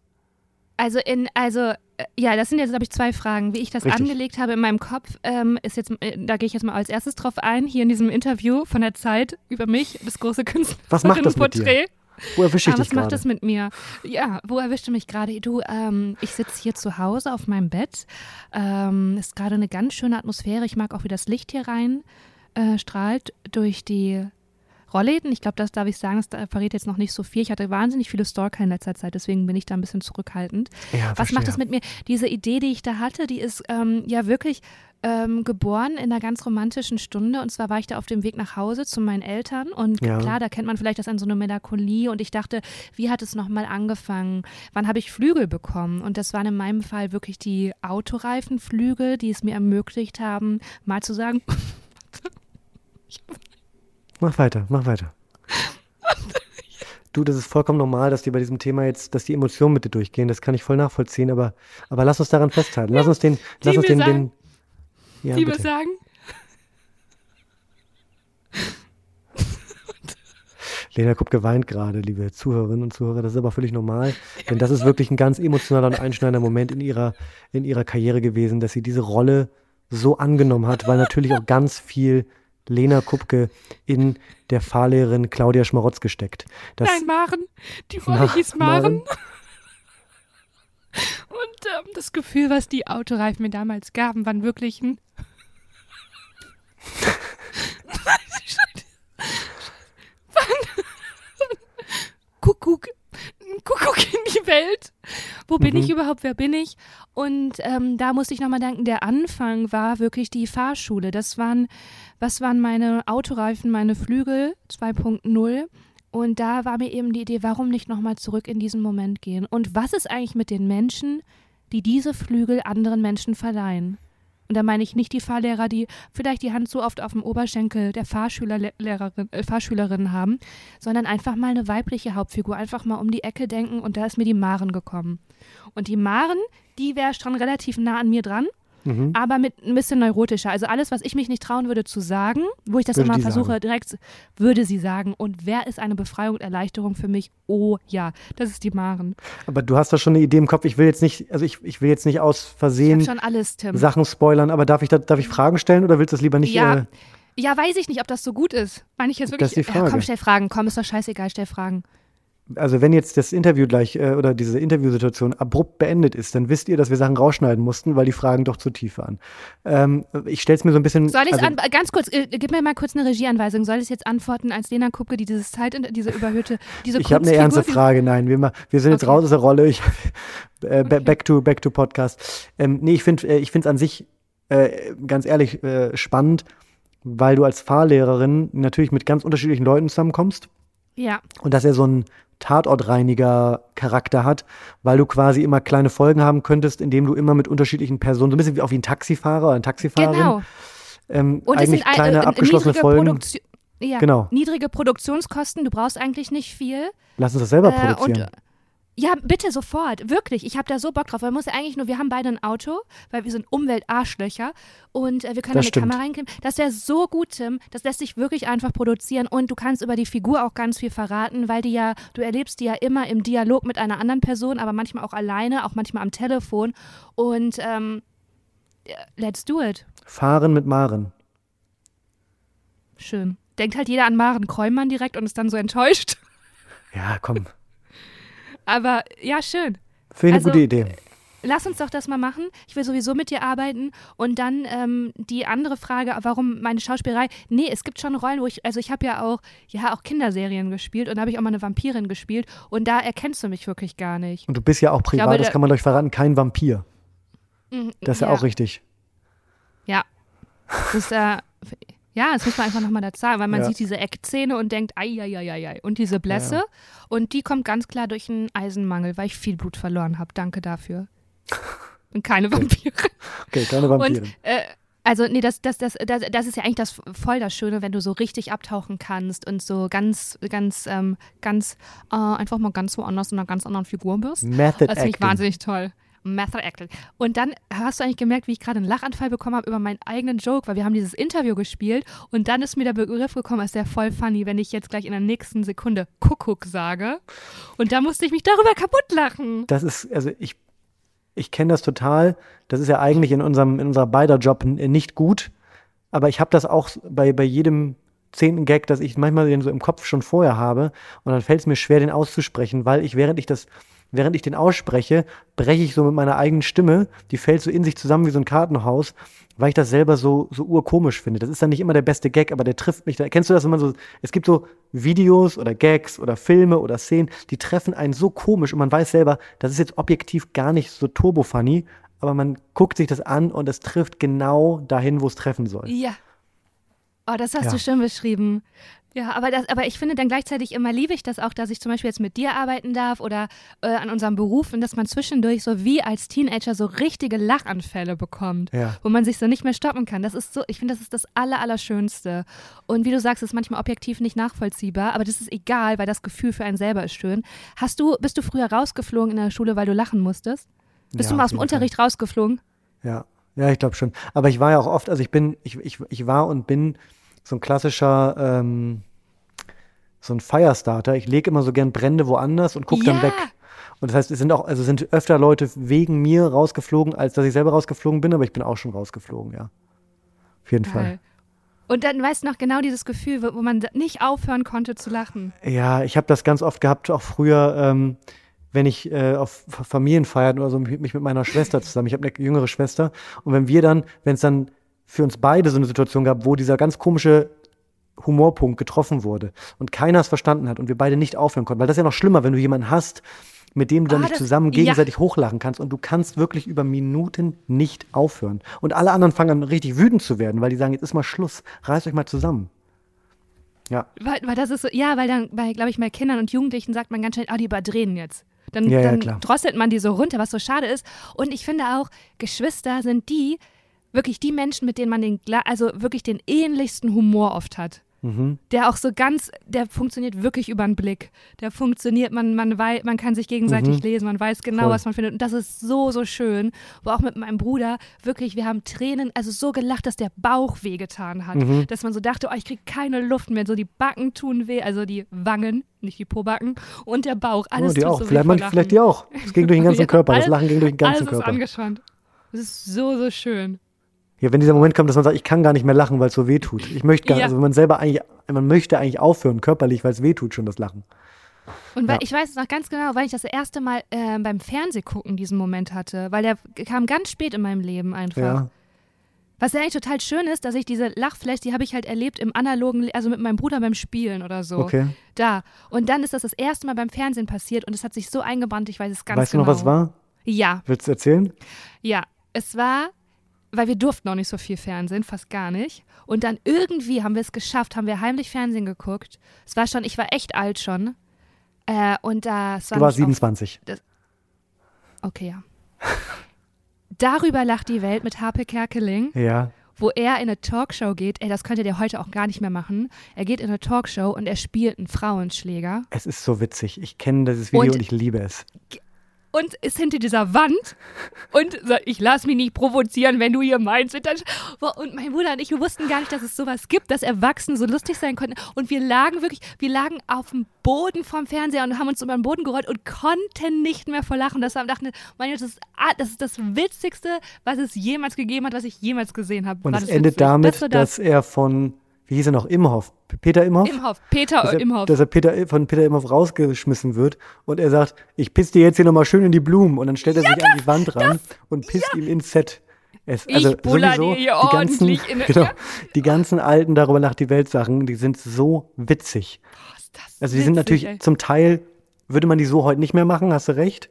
Also in, also äh, ja, das sind jetzt, glaube ich, zwei Fragen. Wie ich das Richtig. angelegt habe in meinem Kopf, ähm, ist jetzt, äh, da gehe ich jetzt mal als erstes drauf ein, hier in diesem Interview von der Zeit über mich, das große Künstler. Was macht das mit dir? Wo erwische ich ah, dich Was macht das mit mir? Ja, wo erwischte mich gerade? Du, ähm, ich sitze hier zu Hause auf meinem Bett. Ähm, ist gerade eine ganz schöne Atmosphäre. Ich mag auch, wie das Licht hier rein äh, strahlt durch die Rollläden, ich glaube, das darf ich sagen, das verrät jetzt noch nicht so viel. Ich hatte wahnsinnig viele Stalker in letzter Zeit, deswegen bin ich da ein bisschen zurückhaltend. Ja, Was macht das mit mir? Diese Idee, die ich da hatte, die ist ähm, ja wirklich ähm, geboren in einer ganz romantischen Stunde. Und zwar war ich da auf dem Weg nach Hause zu meinen Eltern. Und ja. klar, da kennt man vielleicht das an so eine Melancholie. Und ich dachte, wie hat es nochmal angefangen? Wann habe ich Flügel bekommen? Und das waren in meinem Fall wirklich die Autoreifenflügel, die es mir ermöglicht haben, mal zu sagen, ich habe Mach weiter, mach weiter. Du, das ist vollkommen normal, dass die bei diesem Thema jetzt, dass die Emotionen mit dir durchgehen. Das kann ich voll nachvollziehen, aber, aber lass uns daran festhalten. Lass uns den, lass uns den, den, ja, die bitte. sagen. Lena Kupke weint gerade, liebe Zuhörerinnen und Zuhörer. Das ist aber völlig normal, denn das ist wirklich ein ganz emotionaler und einschneidender Moment in ihrer, in ihrer Karriere gewesen, dass sie diese Rolle so angenommen hat, weil natürlich auch ganz viel Lena Kupke in der Fahrlehrerin Claudia Schmarotz gesteckt. Das Nein, Maren. Die Rolle hieß Maren. Maren. Und ähm, das Gefühl, was die Autoreifen mir damals gaben, waren wirklich ein. Kuckuck Kuckuck in die Welt. Wo bin mhm. ich überhaupt? Wer bin ich? Und ähm, da musste ich nochmal denken, der Anfang war wirklich die Fahrschule. Das waren, was waren meine Autoreifen, meine Flügel 2.0. Und da war mir eben die Idee, warum nicht nochmal zurück in diesen Moment gehen? Und was ist eigentlich mit den Menschen, die diese Flügel anderen Menschen verleihen. Und da meine ich nicht die Fahrlehrer, die vielleicht die Hand so oft auf dem Oberschenkel der Fahrschülerlehrerin, äh, Fahrschülerin haben, sondern einfach mal eine weibliche Hauptfigur, einfach mal um die Ecke denken und da ist mir die Maren gekommen. Und die Maren, die wäre schon relativ nah an mir dran mhm. aber mit ein bisschen neurotischer. Also alles, was ich mich nicht trauen würde zu sagen, wo ich das würde immer versuche, sagen. direkt, würde sie sagen. Und wer ist eine Befreiung und Erleichterung für mich? Oh ja, das ist die Maren. Aber du hast da schon eine Idee im Kopf. Ich will jetzt nicht, also ich, ich will jetzt nicht aus Versehen alles, Sachen spoilern, aber darf ich, da, darf ich Fragen stellen oder willst du das lieber nicht? Ja. Äh, ja, weiß ich nicht, ob das so gut ist. Meine ich jetzt wirklich. Das ist die Frage. Ja, komm, stell Fragen. Komm, ist doch scheißegal, stell Fragen also wenn jetzt das Interview gleich äh, oder diese Interviewsituation abrupt beendet ist, dann wisst ihr, dass wir Sachen rausschneiden mussten, weil die Fragen doch zu tief waren. Ähm, ich stelle es mir so ein bisschen. Soll ich also, ganz kurz, äh, gib mir mal kurz eine Regieanweisung. Soll ich jetzt antworten als Lena Kupke, die dieses Zeit, diese überhöhte, diese Ich habe eine ernste Frage, nein. Wir, wir sind jetzt okay. raus aus der Rolle. Ich, äh, okay. Back to back to Podcast. Ähm, nee, ich finde, äh, ich finde es an sich äh, ganz ehrlich äh, spannend, weil du als Fahrlehrerin natürlich mit ganz unterschiedlichen Leuten zusammenkommst. Ja. Und dass er so ein Tatortreiniger-Charakter hat, weil du quasi immer kleine Folgen haben könntest, indem du immer mit unterschiedlichen Personen, so ein bisschen wie auch wie ein Taxifahrer oder ein Taxifahrerin. Genau. Ähm, und eigentlich sind kleine äh, abgeschlossene Folgen. Produktio ja, genau. Niedrige Produktionskosten, du brauchst eigentlich nicht viel. Lass uns das selber äh, produzieren. Und, ja, bitte sofort. Wirklich. Ich habe da so Bock drauf. Man muss ja eigentlich nur, wir haben beide ein Auto, weil wir sind Umweltarschlöcher und äh, wir können eine. Kamera reinkriegen. Das wäre so gut, Tim. Das lässt sich wirklich einfach produzieren und du kannst über die Figur auch ganz viel verraten, weil die ja, du erlebst die ja immer im Dialog mit einer anderen Person, aber manchmal auch alleine, auch manchmal am Telefon. Und ähm, let's do it. Fahren mit Maren. Schön. Denkt halt jeder an Maren Kräumann direkt und ist dann so enttäuscht. Ja, komm. Aber ja, schön. Finde ich also, eine gute Idee. Lass uns doch das mal machen. Ich will sowieso mit dir arbeiten. Und dann ähm, die andere Frage, warum meine Schauspielerei? Nee, es gibt schon Rollen, wo ich, also ich habe ja auch, ja auch Kinderserien gespielt und da habe ich auch mal eine Vampirin gespielt und da erkennst du mich wirklich gar nicht. Und du bist ja auch privat, glaube, das kann man euch verraten, kein Vampir. Mhm, das ist ja, ja auch richtig. Ja. Das ist, äh, ja, das muss man einfach nochmal dazu sagen, weil man ja. sieht diese Eckzähne und denkt, ai, ai, ai, ai, und diese Blässe. Ja. Und die kommt ganz klar durch einen Eisenmangel, weil ich viel Blut verloren habe. Danke dafür. Bin keine Vampire. Okay, keine Vampire. Und, äh, also, nee, das, das, das, das, das ist ja eigentlich das voll das Schöne, wenn du so richtig abtauchen kannst und so ganz, ganz, ähm, ganz, äh, einfach mal ganz woanders in einer ganz anderen Figur bist. Method Das finde ich wahnsinnig toll. Method Acting. Und dann hast du eigentlich gemerkt, wie ich gerade einen Lachanfall bekommen habe über meinen eigenen Joke, weil wir haben dieses Interview gespielt und dann ist mir der Begriff gekommen, ist der voll funny, wenn ich jetzt gleich in der nächsten Sekunde Kuckuck sage. Und da musste ich mich darüber kaputt lachen. Das ist, also ich, ich kenne das total. Das ist ja eigentlich in unserem, in unserer beider Job nicht gut. Aber ich habe das auch bei, bei jedem zehnten Gag, dass ich manchmal den so im Kopf schon vorher habe. Und dann fällt es mir schwer, den auszusprechen, weil ich, während ich das während ich den ausspreche, breche ich so mit meiner eigenen Stimme, die fällt so in sich zusammen wie so ein Kartenhaus, weil ich das selber so, so urkomisch finde. Das ist dann nicht immer der beste Gag, aber der trifft mich. Da, kennst du das, wenn man so, es gibt so Videos oder Gags oder Filme oder Szenen, die treffen einen so komisch und man weiß selber, das ist jetzt objektiv gar nicht so turbo-funny, aber man guckt sich das an und es trifft genau dahin, wo es treffen soll. Ja. Oh, das hast ja. du schön beschrieben. Ja, aber, das, aber ich finde dann gleichzeitig immer liebe ich das auch, dass ich zum Beispiel jetzt mit dir arbeiten darf oder äh, an unserem Beruf und dass man zwischendurch so wie als Teenager so richtige Lachanfälle bekommt, ja. wo man sich so nicht mehr stoppen kann. Das ist so, ich finde, das ist das Aller, Allerschönste. Und wie du sagst, ist manchmal objektiv nicht nachvollziehbar, aber das ist egal, weil das Gefühl für einen selber ist schön. Hast du, bist du früher rausgeflogen in der Schule, weil du lachen musstest? Bist ja, du mal aus dem Unterricht Fall. rausgeflogen? Ja, ja, ich glaube schon. Aber ich war ja auch oft, also ich bin, ich, ich, ich war und bin so ein klassischer ähm, so ein Firestarter. Ich lege immer so gern Brände woanders und gucke ja. dann weg. Und das heißt, es sind auch, also sind öfter Leute wegen mir rausgeflogen, als dass ich selber rausgeflogen bin, aber ich bin auch schon rausgeflogen, ja. Auf jeden Geil. Fall. Und dann weißt du noch genau dieses Gefühl, wo man nicht aufhören konnte zu lachen. Ja, ich habe das ganz oft gehabt, auch früher, ähm, wenn ich äh, auf Familienfeiern oder so mich mit meiner Schwester zusammen, ich habe eine jüngere Schwester, und wenn wir dann, wenn es dann für uns beide so eine Situation gab, wo dieser ganz komische Humorpunkt getroffen wurde und keiner es verstanden hat und wir beide nicht aufhören konnten. Weil das ist ja noch schlimmer, wenn du jemanden hast, mit dem du dann ah, nicht zusammen gegenseitig ja. hochlachen kannst und du kannst wirklich über Minuten nicht aufhören. Und alle anderen fangen an richtig wütend zu werden, weil die sagen, jetzt ist mal Schluss, reißt euch mal zusammen. Ja. Weil, weil das ist so, ja, weil dann bei, glaube ich, bei Kindern und Jugendlichen sagt man ganz schnell, ah, die überdrehen jetzt. Dann, Ja, ja, dann drosselt man die so runter, was so schade ist. Und ich finde auch, Geschwister sind die, wirklich die Menschen, mit denen man den, also wirklich den ähnlichsten Humor oft hat. Mhm. Der auch so ganz, der funktioniert wirklich über den Blick. Der funktioniert, man, man, wei man kann sich gegenseitig Mhm. lesen, man weiß genau, Voll. was man findet. Und das ist so, so schön. Wo auch mit meinem Bruder wirklich, wir haben Tränen, also so gelacht, dass der Bauch wehgetan hat. Mhm. Dass man so dachte, oh, ich krieg keine Luft mehr. So die Backen tun weh, also die Wangen, nicht die Pobacken. Und der Bauch, alles oh, die tut auch. so vielleicht, man, vielleicht die auch. Es ging durch den ganzen Körper. Das alles- Lachen ging durch den ganzen Alles ist Körper. angespannt. Das ist so, so schön. Ja, wenn dieser Moment kommt, dass man sagt, ich kann gar nicht mehr lachen, weil es so weh tut. Ich möchte gar, Ja. also man selber eigentlich, man möchte eigentlich aufhören, körperlich, weil es weh tut schon, das Lachen. Und weil Ja. ich weiß es noch ganz genau, weil ich das erste Mal äh, beim Fernsehgucken diesen Moment hatte, weil der kam ganz spät in meinem Leben einfach. Ja. Was ja eigentlich total schön ist, dass ich diese Lachflash, die habe ich halt erlebt im analogen, also mit meinem Bruder beim Spielen oder so. Okay. Da. Und dann ist das das erste Mal beim Fernsehen passiert und es hat sich so eingebrannt, ich weiß es ganz weißt genau. du noch, was war? Ja, Willst du erzählen? ja. Es war, weil wir durften noch nicht so viel Fernsehen, fast gar nicht. Und dann irgendwie haben wir es geschafft, haben wir heimlich Fernsehen geguckt. Es war schon, ich war echt alt schon. Äh, und das war Du warst nicht auf- 27. Okay, ja. Darüber lacht die Welt mit Harpe Kerkeling, Ja. wo er in eine Talkshow geht. Ey, das könnte der heute auch gar nicht mehr machen. Er geht in eine Talkshow und er spielt einen Frauenschläger Es ist so witzig. Ich kenne dieses Video Und- und, ich liebe es. Und ist hinter dieser Wand und sagt, ich lass mich nicht provozieren, wenn du hier meinst. Und, dann, Boah, und mein Bruder und ich, wir wussten gar nicht, dass es sowas gibt, dass Erwachsene so lustig sein konnten. Und wir lagen wirklich, wir lagen auf dem Boden vorm Fernseher und haben uns über den Boden gerollt und konnten nicht mehr vor Lachen. Das war, dachten, mein Gott, das ist, ah, das ist das Witzigste, was es jemals gegeben hat, was ich jemals gesehen habe. Und es endet damit, das das. dass er von, wie hieß er noch, Imhoff, Peter Imhoff? Imhoff, Peter dass er, Imhoff. dass er Peter, von Peter Imhoff rausgeschmissen wird und er sagt, ich piss dir jetzt hier nochmal schön in die Blumen und dann stellt er sich an die Wand ran und pisst ihm ins Set. Es, Ich also buller sowieso die ganzen, in- genau, die ganzen alten darüber nach die Welt Sachen, die sind so witzig. Das Also die sind witzig, natürlich ey. zum Teil würde man die so heute nicht mehr machen, hast du recht.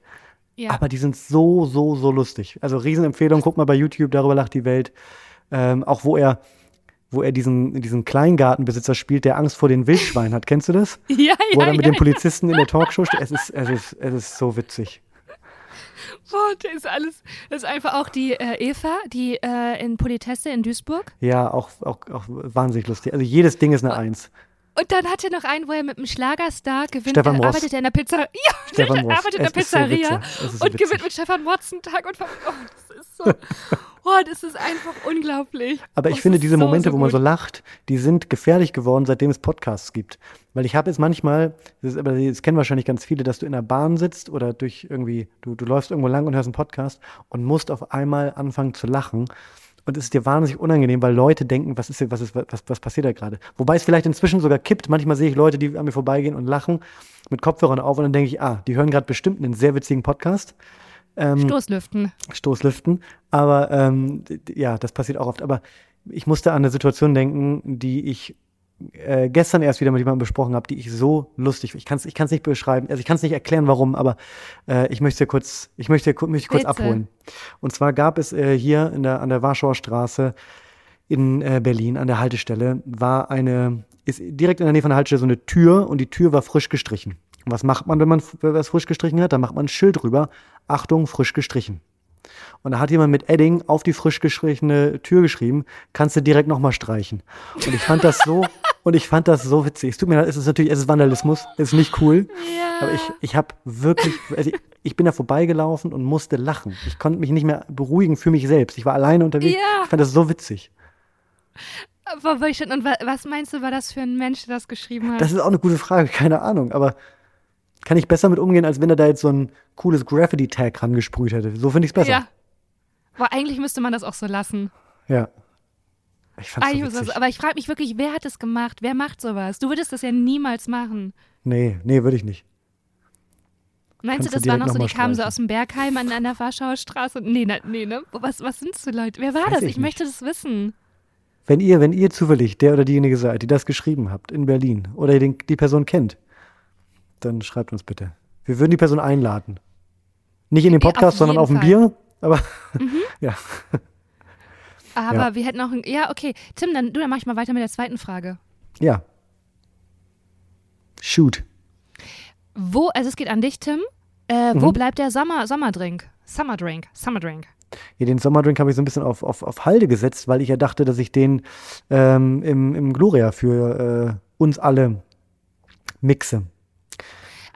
Ja. Aber die sind so, so, so lustig. Also Riesenempfehlung, guck mal bei YouTube, darüber lacht die Welt. Ähm, auch wo er, wo er diesen, diesen Kleingartenbesitzer spielt, der Angst vor den Wildschweinen hat. Kennst du das? ja, Wo er ja, dann mit ja. den Polizisten in der Talkshow steht. Es ist, es ist, es ist so witzig. Boah, das ist alles. Das ist einfach auch die äh, Eva, die äh, in Politesse in Duisburg. Ja, auch, auch, auch wahnsinnig lustig. Also jedes Ding ist eine Eins. Und dann hat er noch einen, wo er mit einem Schlagerstar gewinnt. Stefan Ross. arbeitet er in der Pizzeria. Ja, Stefan er Ross. arbeitet in der so Pizzeria witzig. Und gewinnt mit Stefan Watson Tag und Ver Oh, das ist so. Oh, das ist einfach unglaublich. Aber ich es finde, diese so, Momente, wo man so lacht, die sind gefährlich geworden, seitdem es Podcasts gibt. Weil ich habe jetzt manchmal, das, ist, aber das kennen wahrscheinlich ganz viele, dass du in der Bahn sitzt oder durch irgendwie, du, du läufst irgendwo lang und hörst einen Podcast und musst auf einmal anfangen zu lachen. Und es ist dir wahnsinnig unangenehm, weil Leute denken, was ist hier, was ist, was, was passiert da gerade? Wobei es vielleicht inzwischen sogar kippt. Manchmal sehe ich Leute, die an mir vorbeigehen und lachen mit Kopfhörern auf und dann denke ich, ah, die hören gerade bestimmt einen sehr witzigen Podcast. Ähm, Stoßlüften. Stoßlüften. Aber ähm, ja, das passiert auch oft. Aber ich musste an eine Situation denken, die ich äh, gestern erst wieder mit jemandem besprochen habe, die ich so lustig. Ich kann es ich kann's nicht beschreiben, also ich kann es nicht erklären, warum, aber äh, ich möchte kurz, ich möchte möchte kurz Bitte. abholen. Und zwar gab es äh, hier in der, an der Warschauer Straße in äh, Berlin an der Haltestelle war eine, ist direkt in der Nähe von der Haltestelle so eine Tür und die Tür war frisch gestrichen. Und was macht man, wenn man was frisch gestrichen hat? Da macht man ein Schild drüber. Achtung, frisch gestrichen. Und da hat jemand mit Edding auf die frisch gestrichene Tür geschrieben, kannst du direkt nochmal streichen. Und ich fand das so, und ich fand das so witzig. Es tut mir leid, es ist natürlich, es ist Vandalismus, es ist nicht cool. Ja. Aber ich, ich habe wirklich, also ich, ich bin da vorbeigelaufen und musste lachen. Ich konnte mich nicht mehr beruhigen für mich selbst. Ich war alleine unterwegs. Ja. Ich fand das so witzig. Aber Und wa- was meinst du, war das für ein Mensch, der das geschrieben hat? Das ist auch eine gute Frage, keine Ahnung. Aber kann ich besser mit umgehen, als wenn er da jetzt so ein cooles Graffiti-Tag rangesprüht hätte. So finde ich es besser. Ja. Aber eigentlich müsste man das auch so lassen. ja. Ich fand's Eigentlich so witzig. aber ich frage mich wirklich, wer hat das gemacht? Wer macht sowas? Du würdest das ja niemals machen. Nee, nee, würde ich nicht. Meinst Kannst du, das waren direkt noch so, die kamen so aus dem Bergheim an, an der Warschauer Straße? Nee, na, nee, ne? Was, was sind so Leute? Wer war Weiß das? ich Ich, möchte das wissen. Wenn ihr, wenn ihr zufällig der oder diejenige seid, die das geschrieben habt in Berlin oder den, die Person kennt, dann schreibt uns bitte. Wir würden die Person einladen. Nicht in den Ja, auf Podcast, sondern auf ein Fall. Bier. Aber ja. Aber Ja. wir hätten noch ein, Ja, okay. Tim, dann du, dann mach ich mal weiter mit der zweiten Frage. Ja. Shoot. Wo, also es geht an dich, Tim. Äh, wo bleibt der Sommer, Sommerdrink? Summerdrink, Summerdrink. Ja, den Sommerdrink habe ich so ein bisschen auf, auf, auf Halde gesetzt, weil ich ja dachte, dass ich den ähm, im, im Gloria für äh, uns alle mixe.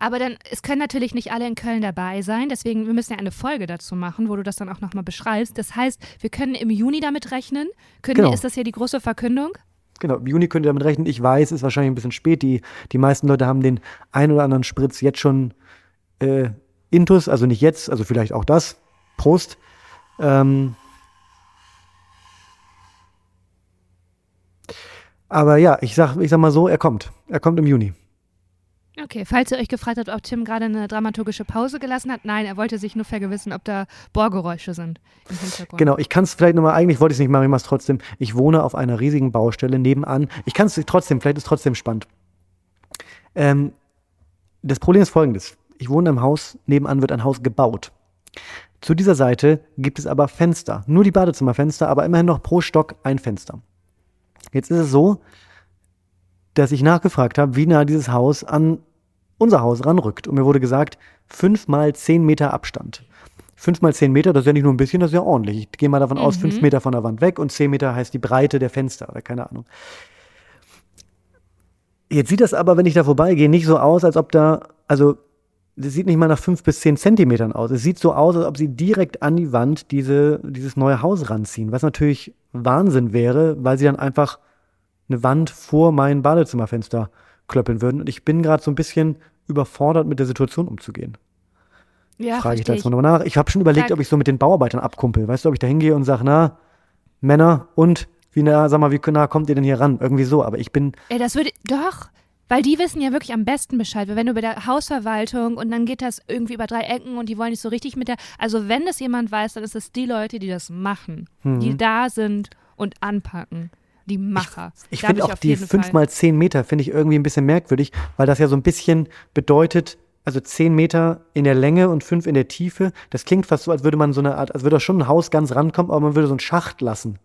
Aber dann, es können natürlich nicht alle in Köln dabei sein, deswegen, wir müssen ja eine Folge dazu machen, wo du das dann auch nochmal beschreibst. Das heißt, wir können im Juni damit rechnen. Können, Genau. Ist das hier die große Verkündung? Genau, im Juni könnt ihr damit rechnen. Ich weiß, ist wahrscheinlich ein bisschen spät. Die, die meisten Leute haben den ein oder anderen Spritz jetzt schon äh, intus, also nicht jetzt, also vielleicht auch das. Prost. Ähm, aber ja, ich sag, ich sag mal so, er kommt. Er kommt im Juni. Okay, falls ihr euch gefragt habt, ob Tim gerade eine dramaturgische Pause gelassen hat, nein, er wollte sich nur vergewissern, ob da Bohrgeräusche sind im Hintergrund. Genau, ich kann es vielleicht nochmal, eigentlich wollte ich es nicht machen, ich mache es trotzdem. Ich wohne auf einer riesigen Baustelle nebenan. Ich kann es trotzdem, vielleicht ist es trotzdem spannend. Ähm, das Problem ist folgendes. Ich wohne im Haus, nebenan wird ein Haus gebaut. Zu dieser Seite gibt es aber Fenster. Nur die Badezimmerfenster, aber immerhin noch pro Stock ein Fenster. Jetzt ist es so, dass ich nachgefragt habe, wie nah dieses Haus an unser Haus ranrückt. Und mir wurde gesagt, fünf mal zehn Meter Abstand. Fünf mal zehn Meter, das ist ja nicht nur ein bisschen, das ist ja ordentlich. Ich gehe mal davon aus, fünf Meter von der Wand weg und zehn Meter heißt die Breite der Fenster oder keine Ahnung. Jetzt sieht das aber, wenn ich da vorbeigehe, nicht so aus, als ob da, also das sieht nicht mal nach fünf bis zehn Zentimetern aus. Es sieht so aus, als ob sie direkt an die Wand diese, dieses neue Haus ranziehen, was natürlich Wahnsinn wäre, weil sie dann einfach eine Wand vor mein Badezimmerfenster klöppeln würden. Und ich bin gerade so ein bisschen überfordert, mit der Situation umzugehen. ja, Frage ich da jetzt mal nochmal nach. Ich habe schon überlegt, Frag- ob ich so mit den Bauarbeitern abkumpel. Weißt du, ob ich da hingehe und sage, na, Männer und wie nah, sag mal, wie nah kommt ihr denn hier ran? Irgendwie so. Aber ich bin, Ey, das würde, doch, weil die wissen ja wirklich am besten Bescheid. Weil Wenn du bei der Hausverwaltung und dann geht das irgendwie über drei Ecken und die wollen nicht so richtig mit der, also wenn das jemand weiß, dann ist es die Leute, die das machen, die da sind und anpacken. Die Macher. ich Da finde auch die jeden fünf Fall- mal zehn Meter finde ich irgendwie ein bisschen merkwürdig, weil das ja so ein bisschen bedeutet, also zehn Meter in der Länge und fünf in der Tiefe. Das klingt fast so, als würde man so eine Art, als würde schon ein Haus ganz rankommen, aber man würde so einen Schacht lassen.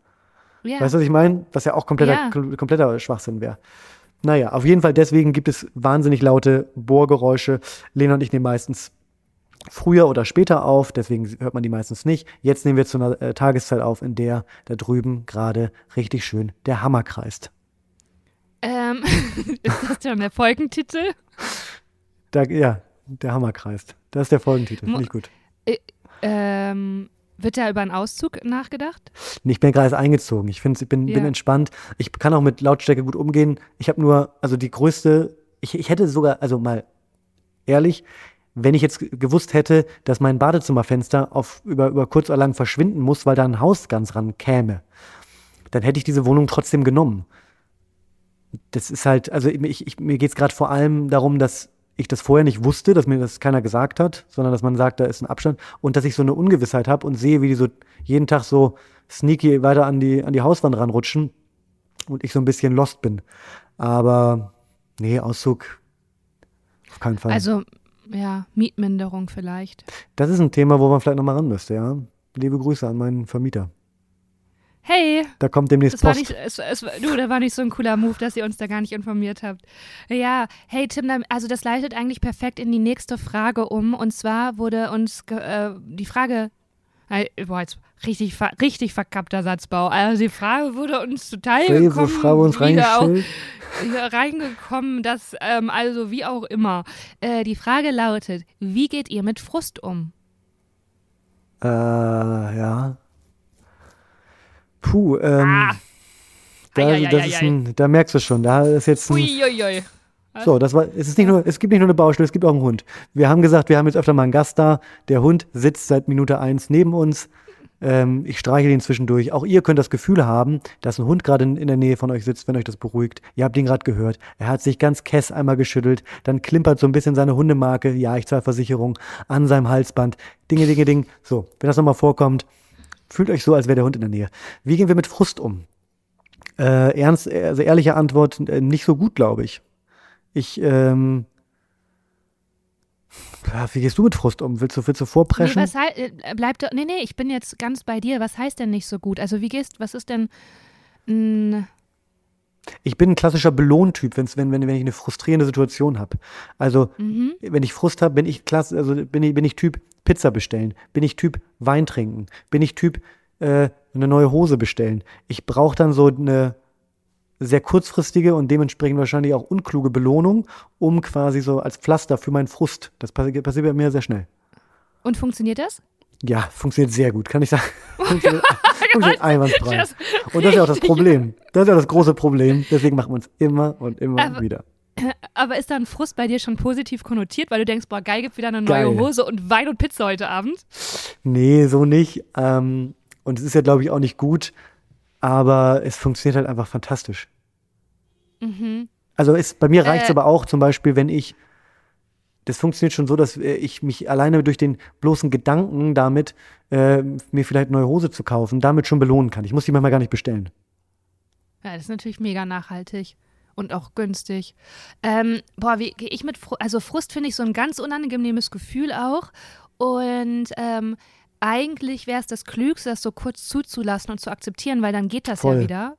Ja. Weißt du, was ich meine? Was ja auch kompletter, Ja. kom- kompletter Schwachsinn wäre. Naja, auf jeden Fall deswegen gibt es wahnsinnig laute Bohrgeräusche. Lena und ich nehmen meistens früher oder später auf, deswegen hört man die meistens nicht. Jetzt nehmen wir zu einer äh, Tageszeit auf, in der da drüben gerade richtig schön der Hammer kreist. Ähm, ist das dann der Folgentitel? Da, ja, der Hammer kreist. Das ist der Folgentitel, finde ich gut. Ähm, wird da über einen Auszug nachgedacht? Nee, Ich bin gerade erst eingezogen. Ich finde, ich bin, bin Ja. entspannt. Ich kann auch mit Lautstärke gut umgehen. Ich habe nur, also die größte, ich, ich hätte sogar, also mal ehrlich, wenn ich jetzt gewusst hätte, dass mein Badezimmerfenster auf über, über kurz oder lang verschwinden muss, weil da ein Haus ganz ran käme, dann hätte ich diese Wohnung trotzdem genommen. Das ist halt, also ich, ich, mir geht es gerade vor allem darum, dass ich das vorher nicht wusste, dass mir das keiner gesagt hat, sondern dass man sagt, da ist ein Abstand und dass ich so eine Ungewissheit habe und sehe, wie die so jeden Tag so sneaky weiter an die, an die Hauswand ranrutschen und ich so ein bisschen lost bin. Aber nee, Auszug auf keinen Fall. Also, ja, Mietminderung vielleicht. das ist ein Thema, wo man vielleicht nochmal ran müsste, ja. Liebe Grüße an meinen Vermieter. Hey, Da kommt demnächst Post. nicht, es, es, du, da war nicht so ein cooler Move, dass ihr uns da gar nicht informiert habt. Ja, hey Tim, also das leitet eigentlich perfekt in die nächste Frage um. Und zwar wurde uns äh, die Frage, boah, jetzt richtig, richtig verkappter Satzbau. Also die Frage wurde uns zuteil Diese gekommen, Frage uns wieder auch, reingestellt. hier reingekommen, dass, ähm, also wie auch immer. Äh, die Frage lautet, wie geht ihr mit Frust um? Äh, ja. Puh, ähm, Ah. da, Ei, ei, das ei, ist ei, ei. ein, da merkst du schon, da ist jetzt ein, So, das war, es ist nicht nur, es gibt nicht nur eine Baustelle, es gibt auch einen Hund. Wir haben gesagt, wir haben jetzt öfter mal einen Gast da. Der Hund sitzt seit Minute eins neben uns. Ähm, ich streiche den zwischendurch. Auch ihr könnt das Gefühl haben, dass ein Hund gerade in, in der Nähe von euch sitzt, wenn euch das beruhigt. Ihr habt ihn gerade gehört. Er hat sich ganz kess einmal geschüttelt. Dann klimpert so ein bisschen seine Hundemarke, ja, ich zahle Versicherung, an seinem Halsband. Dinge, Dinge, Ding. So, wenn das nochmal vorkommt, fühlt euch so, als wäre der Hund in der Nähe. Wie gehen wir mit Frust um? Äh, ernst, also ehrliche Antwort, äh, nicht so gut, glaube ich. Ich, ähm, wie gehst du mit Frust um? Willst du, willst du Nee, vorpreschen? was hei- äh, bleibt doch, nee, nee, ich bin jetzt ganz bei dir. Was heißt denn nicht so gut? Also wie gehst, was ist denn, mh, Ich bin ein klassischer Belohntyp, wenn, wenn, wenn ich eine frustrierende Situation habe. Also, mhm. wenn ich Frust habe, bin ich klasse, also bin ich, bin ich Typ Pizza bestellen, bin ich Typ Wein trinken, bin ich Typ äh, eine neue Hose bestellen. Ich brauche dann so eine sehr kurzfristige und dementsprechend wahrscheinlich auch unkluge Belohnung, um quasi so als Pflaster für meinen Frust. Das passiert, bei mir sehr schnell. Und funktioniert das? Ja, funktioniert sehr gut, kann ich sagen. funktioniert, funktioniert einwandfrei. Und das ist ja auch das Problem. Das ist ja das große Problem. Deswegen machen wir uns immer und immer aber, wieder. Aber ist da ein Frust bei dir schon positiv konnotiert, weil du denkst, boah, geil, gibt wieder eine neue geil. Hose und Wein und Pizza heute Abend? Nee, so nicht. Ähm, und es ist ja, glaube ich, auch nicht gut, aber es funktioniert halt einfach fantastisch. Mhm. Also ist, bei mir reicht es äh, aber auch zum Beispiel, wenn ich, das funktioniert schon so, dass äh, ich mich alleine durch den bloßen Gedanken damit, äh, mir vielleicht neue Hose zu kaufen, damit schon belohnen kann. Ich muss die manchmal gar nicht bestellen. Ja, das ist natürlich mega nachhaltig und auch günstig. Ähm, boah, wie gehe ich mit Frust? Also Frust finde ich so ein ganz unangenehmes Gefühl auch. Und ähm, eigentlich wäre es das Klügste, das so kurz zuzulassen und zu akzeptieren, weil dann geht das Voll. ja wieder.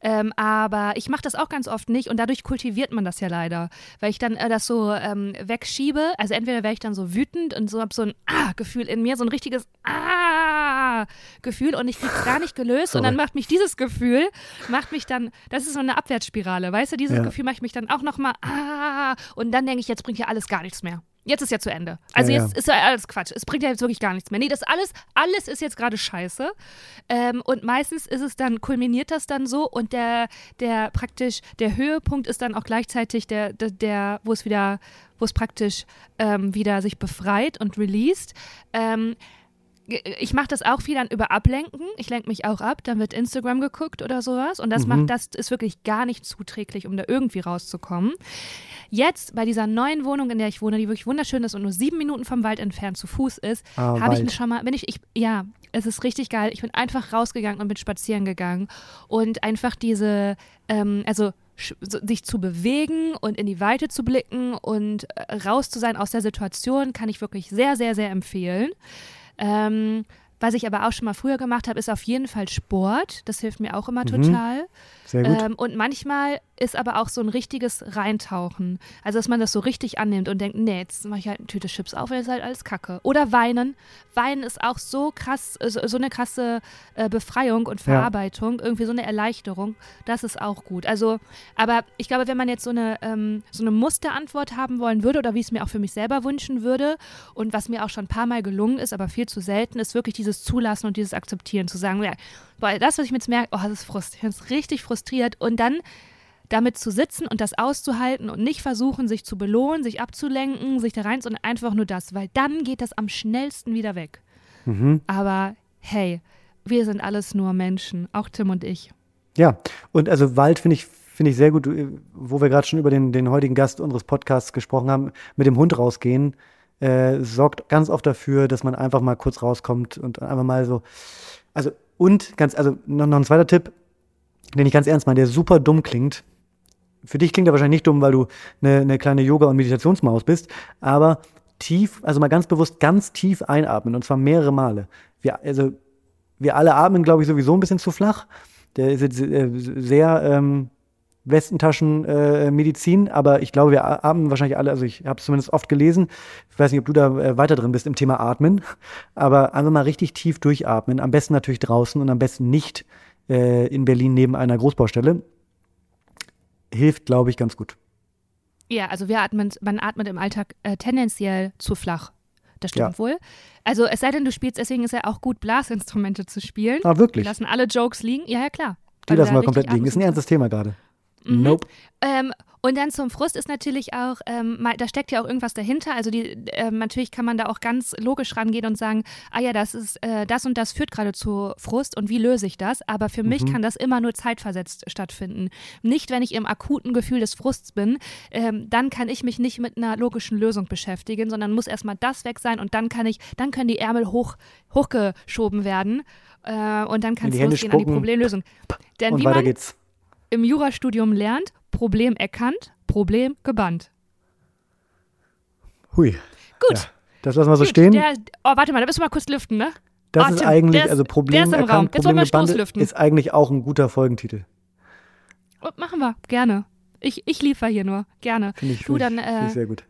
Ähm, aber ich mache das auch ganz oft nicht und dadurch kultiviert man das ja leider, weil ich dann äh, das so ähm, wegschiebe. Also entweder wäre ich dann so wütend und so habe so ein Ah-Gefühl in mir, so ein richtiges Ah-Gefühl und ich kriege es gar nicht gelöst Sorry. und dann macht mich dieses Gefühl, macht mich dann, das ist so eine Abwärtsspirale, weißt du, dieses ja. Gefühl macht mich dann auch nochmal Ah und dann denke ich, jetzt bringt ja alles gar nichts mehr. Jetzt ist ja zu Ende. Also ja, jetzt ja. ist ja alles Quatsch. Es bringt ja jetzt wirklich gar nichts mehr. Nee, das alles, alles ist jetzt gerade scheiße. Ähm, und meistens ist es dann, kulminiert das dann so und der, der praktisch, der Höhepunkt ist dann auch gleichzeitig der, der, der wo es wieder, wo es praktisch ähm, wieder sich befreit und released. Ähm, ich mache das auch viel dann über Ablenken. Ich lenke mich auch ab, dann wird Instagram geguckt oder sowas. Und das mhm. macht, das ist wirklich gar nicht zuträglich, um da irgendwie rauszukommen. Jetzt bei dieser neuen Wohnung, in der ich wohne, die wirklich wunderschön ist und nur sieben Minuten vom Wald entfernt zu Fuß ist, ah, habe ich mich schon mal, bin ich, ich, ja, es ist richtig geil. Ich bin einfach rausgegangen und bin spazieren gegangen und einfach diese, ähm, also sich zu bewegen und in die Weite zu blicken und äh, raus zu sein aus der Situation, kann ich wirklich sehr, sehr, sehr empfehlen. Ähm, was ich aber auch schon mal früher gemacht habe, ist auf jeden Fall Sport. Das hilft mir auch immer mhm. Sehr gut. Ähm, und manchmal ist aber auch so ein richtiges Reintauchen. Also, dass man das so richtig annimmt und denkt, nee, jetzt mache ich halt eine Tüte Chips auf, weil ist halt alles Kacke. Oder weinen. Weinen ist auch so krass, so, so eine krasse äh, Befreiung und Verarbeitung, ja. irgendwie so eine Erleichterung. Das ist auch gut. Also, aber ich glaube, wenn man jetzt so eine, ähm, so eine Musterantwort haben wollen würde oder wie ich es mir auch für mich selber wünschen würde und was mir auch schon ein paar Mal gelungen ist, aber viel zu selten, ist wirklich dieses Zulassen und dieses Akzeptieren, zu sagen, ja, boah, das, was ich mir jetzt merke, oh, das ist frustriert, das ist richtig frustriert und dann damit zu sitzen und das auszuhalten und nicht versuchen, sich zu belohnen, sich abzulenken, sich da rein, sondern einfach nur das, weil dann geht das am schnellsten wieder weg. Mhm. Aber hey, wir sind alles nur Menschen, auch Tim und ich. Ja, und also Wald finde ich, finde ich sehr gut, wo wir gerade schon über den, den heutigen Gast unseres Podcasts gesprochen haben, mit dem Hund rausgehen, äh, sorgt ganz oft dafür, dass man einfach mal kurz rauskommt und einfach mal so, also und ganz, also noch, noch ein zweiter Tipp, den ich ganz ernst meine, der super dumm klingt, für dich klingt er wahrscheinlich nicht dumm, weil du eine, eine kleine Yoga- und Meditationsmaus bist, aber tief, also mal ganz bewusst ganz tief einatmen und zwar mehrere Male. Wir, also, wir alle atmen, glaube ich, sowieso ein bisschen zu flach. Der ist jetzt äh, sehr ähm, Westentaschenmedizin, äh, aber ich glaube, wir atmen wahrscheinlich alle, also ich habe es zumindest oft gelesen. Ich weiß nicht, ob du da äh, weiter drin bist im Thema Atmen, aber einfach mal richtig tief durchatmen. Am besten natürlich draußen und am besten nicht äh, in Berlin neben einer Großbaustelle hilft, glaube ich, ganz gut. Ja, also wir atmen, man atmet im Alltag äh, tendenziell zu flach. Das stimmt ja. wohl. Also es sei denn, du spielst, deswegen ist ja auch gut, Blasinstrumente zu spielen. Ah, wirklich? Die lassen alle Jokes liegen. Ja, ja, klar. Die lassen wir komplett liegen. Ist ein ernstes Thema gerade. Mhm. Nope. Ähm, und dann zum Frust ist natürlich auch, ähm, da steckt ja auch irgendwas dahinter. Also die, äh, natürlich kann man da auch ganz logisch rangehen und sagen, ah ja, das ist, äh, das und das führt gerade zu Frust und wie löse ich das? Aber für mhm. mich kann das immer nur zeitversetzt stattfinden. Nicht, wenn ich im akuten Gefühl des Frusts bin, ähm, dann kann ich mich nicht mit einer logischen Lösung beschäftigen, sondern muss erstmal das weg sein und dann kann ich, dann können die Ärmel hoch, hochgeschoben werden äh, und dann kann es losgehen spucken. an die Problemlösung. Denn und wie weiter man, geht's im Jurastudium lernt, Problem erkannt, Problem gebannt. Hui. Gut. Ja, das lassen wir so Gut, stehen. Der, oh, warte mal, da müssen wir mal kurz lüften, ne? Das oh, ist Tim, eigentlich, ist, also Problem erkannt, Problem gebannt ist eigentlich auch ein guter Folgentitel. Oh, machen wir, gerne. Ich, ich liefere hier nur, gerne. Finde ich, Du, dann, ich, find ich äh, sehr gut.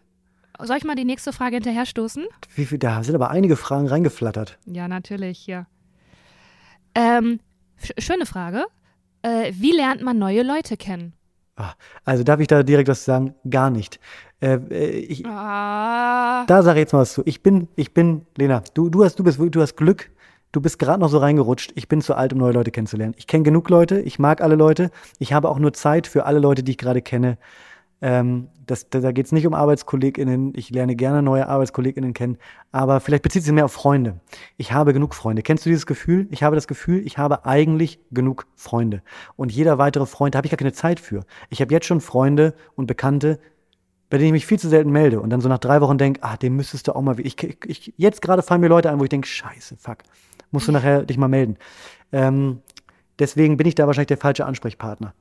Soll ich mal die nächste Frage hinterher stoßen? Wie viel, da sind aber einige Fragen reingeflattert. Ja, natürlich, ja. Ähm, sch schöne Frage. Äh, wie lernt man neue Leute kennen? Ah, Also darf ich da direkt was sagen? Gar nicht. Äh, äh, ich, Ah, Da sage ich jetzt mal was zu. Ich bin, ich bin, Lena, du, du hast, du bist, du hast Glück. Du bist gerade noch so reingerutscht. Ich bin zu alt, um neue Leute kennenzulernen. Ich kenne genug Leute. Ich mag alle Leute. Ich habe auch nur Zeit für alle Leute, die ich gerade kenne. Ähm, das, da geht es nicht um ArbeitskollegInnen. Ich lerne gerne neue ArbeitskollegInnen kennen. Aber vielleicht bezieht sich mehr auf Freunde. Ich habe genug Freunde. Kennst du dieses Gefühl? Ich habe das Gefühl, ich habe eigentlich genug Freunde. Und jeder weitere Freund, habe ich gar keine Zeit für. Ich habe jetzt schon Freunde und Bekannte, bei denen ich mich viel zu selten melde und dann so nach drei Wochen denke, ah, dem müsstest du auch mal. Ich, ich, jetzt gerade fallen mir Leute ein, wo ich denke, scheiße, fuck, musst du nachher dich mal melden. Ähm, deswegen bin ich da wahrscheinlich der falsche Ansprechpartner.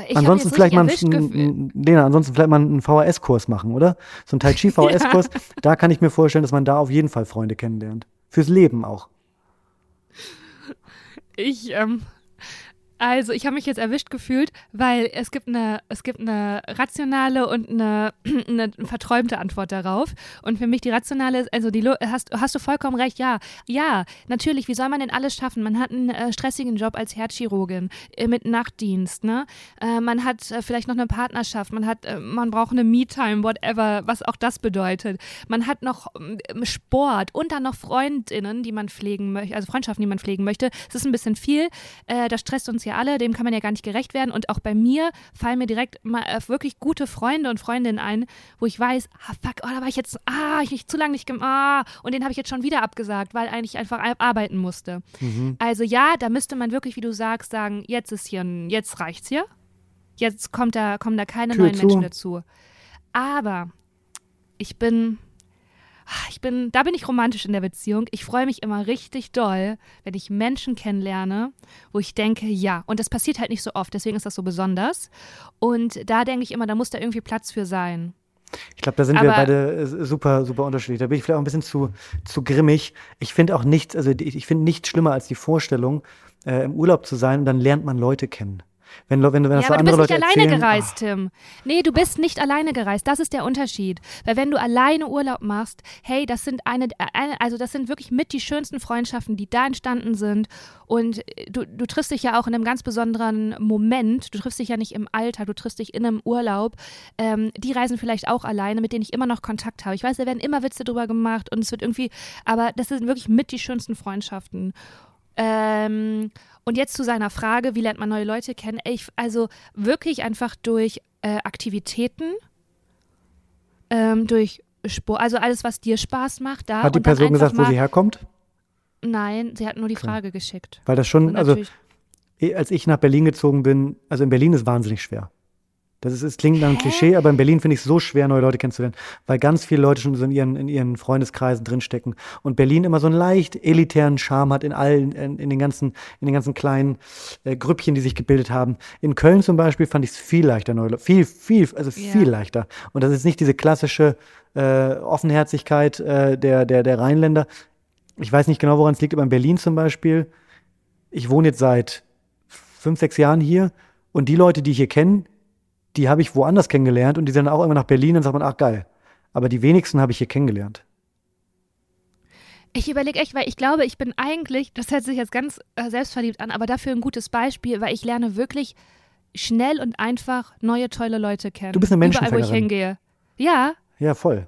Ich hab ansonsten vielleicht mal einen, einen- Lena, ansonsten vielleicht mal einen VHS-Kurs machen, oder? So ein Tai Chi VHS-Kurs, da kann ich mir vorstellen, dass man da auf jeden Fall Freunde kennenlernt. Fürs Leben auch. Ich, ähm, also ich habe mich jetzt erwischt gefühlt, weil es gibt eine, es gibt eine rationale und eine, eine verträumte Antwort darauf. Und für mich die rationale ist, also die hast, hast du vollkommen recht, ja. Ja, natürlich, wie soll man denn alles schaffen? Man hat einen äh, stressigen Job als Herzchirurgin äh, mit Nachtdienst, ne? Äh, man hat äh, vielleicht noch eine Partnerschaft, man hat, äh, man braucht eine Me-Time, whatever, was auch das bedeutet. Man hat noch ähm, Sport und dann noch Freundinnen, die man pflegen möchte, also Freundschaften, die man pflegen möchte. Es ist ein bisschen viel. Äh, das stresst uns ja alle, dem kann man ja gar nicht gerecht werden. Und auch bei mir fallen mir direkt mal äh, wirklich gute Freunde und Freundinnen ein, wo ich weiß, ah fuck, oh, da war ich jetzt, ah, ich mich zu lange nicht gemacht, ah, und den habe ich jetzt schon wieder abgesagt, weil eigentlich einfach ar- arbeiten musste. Also ja, da müsste man wirklich, wie du sagst, sagen, jetzt ist hier, ein, jetzt reicht's hier. Jetzt kommt da, kommen da keine Tür neuen zu. Menschen dazu. Aber ich bin, ich bin, da bin ich romantisch in der Beziehung. Ich freue mich immer richtig doll, wenn ich Menschen kennenlerne, wo ich denke, ja. Und das passiert halt nicht so oft, deswegen ist das so besonders. Und da denke ich immer, da muss da irgendwie Platz für sein. Ich glaube, da sind wir Aber- beide äh, super, super unterschiedlich. Da bin ich vielleicht auch ein bisschen zu, zu grimmig. Ich finde auch nichts, also ich finde nichts schlimmer als die Vorstellung, äh, im Urlaub zu sein und dann lernt man Leute kennen. Wenn, wenn, wenn das Ja, so aber du andere bist nicht Leute alleine erzählen, gereist, Tim. Nee, du bist nicht alleine gereist. Das ist der Unterschied. Weil wenn du alleine Urlaub machst, hey, das sind eine, eine also das sind wirklich mit die schönsten Freundschaften, die da entstanden sind. Und äh, du, du triffst dich ja auch in einem ganz besonderen Moment. Du triffst dich ja nicht im Alter, du triffst dich in einem Urlaub. Ähm, die reisen vielleicht auch alleine, mit denen ich immer noch Kontakt habe. Ich weiß, da werden immer Witze drüber gemacht und es wird irgendwie, aber das sind wirklich mit die schönsten Freundschaften. Ähm, und jetzt zu seiner Frage, wie lernt man neue Leute kennen? Ich, also wirklich einfach durch äh, Aktivitäten, ähm, durch Sport, also alles, was dir Spaß macht. Da Hat die Person gesagt, wo mal, sie herkommt? Nein, sie hat nur die Frage geschickt. Weil das Und schon, also eh, als ich nach Berlin gezogen bin, also in Berlin ist wahnsinnig schwer. Das ist, es klingt nach einem? Klischee, aber in Berlin finde ich es so schwer, neue Leute kennenzulernen, weil ganz viele Leute schon so in ihren, in ihren Freundeskreisen drinstecken und Berlin immer so einen leicht elitären Charme hat in allen, in, in den ganzen, in den ganzen kleinen äh, Grüppchen, die sich gebildet haben. In Köln zum Beispiel fand ich es viel leichter, neue Leute, viel, viel, also viel leichter. Und das ist nicht diese klassische äh, Offenherzigkeit äh, der, der, der Rheinländer. Ich weiß nicht genau, woran es liegt, aber in Berlin zum Beispiel, ich wohne jetzt seit fünf, sechs Jahren hier und die Leute, die ich hier kenne, die habe ich woanders kennengelernt und die sind auch immer nach Berlin und sagt man, ach geil. Aber die wenigsten habe ich hier kennengelernt. Ich überlege echt, weil ich glaube, ich bin eigentlich, das hört sich jetzt ganz äh, selbstverliebt an, aber dafür ein gutes Beispiel, weil ich lerne wirklich schnell und einfach neue, tolle Leute kennen. Du bist eine Überall, wo ich Menschenfängerin. hingehe. Ja, Ja, voll.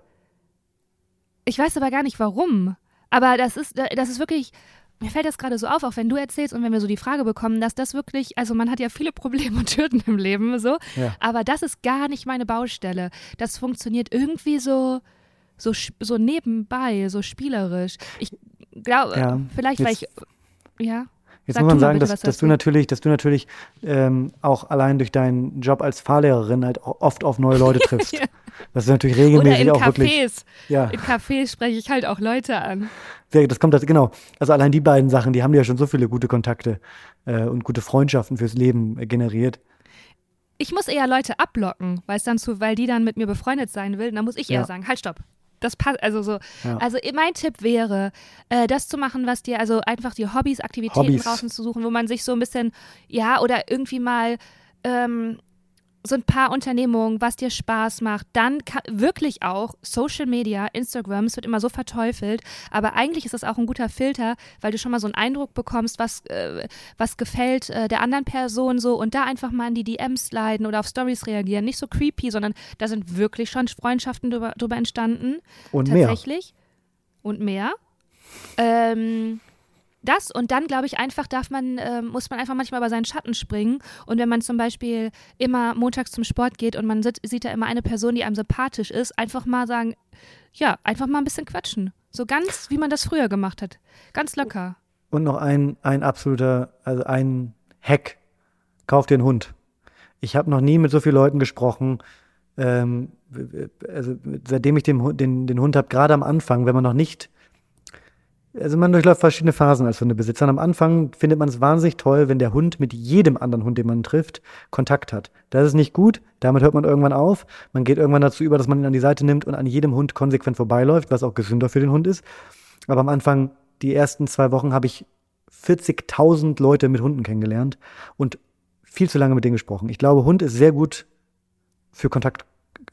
Ich weiß aber gar nicht warum. Aber das ist, das ist wirklich, mir fällt das gerade so auf, auch wenn du erzählst und wenn wir so die Frage bekommen, dass das wirklich, also man hat ja viele Probleme und Hürden im Leben, so, Ja. aber das ist gar nicht meine Baustelle. Das funktioniert irgendwie so, so, so nebenbei, so spielerisch. Ich glaube, Ja, vielleicht, weil ich, ja. Jetzt Sag muss man sagen, bitte dass, dass du natürlich, dass du natürlich ähm, auch allein durch deinen Job als Fahrlehrerin halt oft auf neue Leute triffst. Ja. Das ist natürlich Oder regelmäßig in auch wirklich. Cafés. Ja, In Cafés spreche ich halt auch Leute an. sehr- das kommt das, genau. Also allein die beiden Sachen, die haben ja schon so viele gute Kontakte äh, und gute Freundschaften fürs Leben äh, generiert. Ich muss eher Leute ablocken, weil es dann zu, weil die dann mit mir befreundet sein will. Dann muss ich eher Ja. sagen, halt stopp. Das passt, also so. Ja. Also mein Tipp wäre, äh, das zu machen, was dir, also einfach die Hobbys, Aktivitäten Hobbys. draußen zu suchen, wo man sich so ein bisschen, ja, oder irgendwie mal ähm, so ein paar Unternehmungen, was dir Spaß macht, dann wirklich auch Social Media, Instagram, es wird immer so verteufelt, aber eigentlich ist das auch ein guter Filter, weil du schon mal so einen Eindruck bekommst, was, äh, was gefällt äh, der anderen Person so und da einfach mal in die DMs leiden oder auf Stories reagieren. Nicht so creepy, sondern da sind wirklich schon Freundschaften drüber, drüber entstanden. Und tatsächlich. mehr. Und mehr. Ähm, das und dann glaube ich einfach darf man äh, muss man einfach manchmal über seinen Schatten springen und wenn man zum Beispiel immer montags zum Sport geht und man sieht, sieht da immer eine Person, die einem sympathisch ist, einfach mal sagen, ja, einfach mal ein bisschen quatschen, so ganz wie man das früher gemacht hat, ganz locker. Und noch ein ein absoluter, also ein Hack, kauf einen Hund. Ich habe noch nie mit so vielen Leuten gesprochen. Ähm, also seitdem ich den, den, den Hund habe, gerade am Anfang, wenn man noch nicht also man durchläuft verschiedene Phasen als Hundebesitzer. Und am Anfang findet man es wahnsinnig toll, wenn der Hund mit jedem anderen Hund, den man trifft, Kontakt hat. Das ist nicht gut, damit hört man irgendwann auf. Man geht irgendwann dazu über, dass man ihn an die Seite nimmt und an jedem Hund konsequent vorbeiläuft, was auch gesünder für den Hund ist. Aber am Anfang, die ersten zwei Wochen, habe ich 40.000 Leute mit Hunden kennengelernt und viel zu lange mit denen gesprochen. Ich glaube, Hund ist sehr gut für Kontakt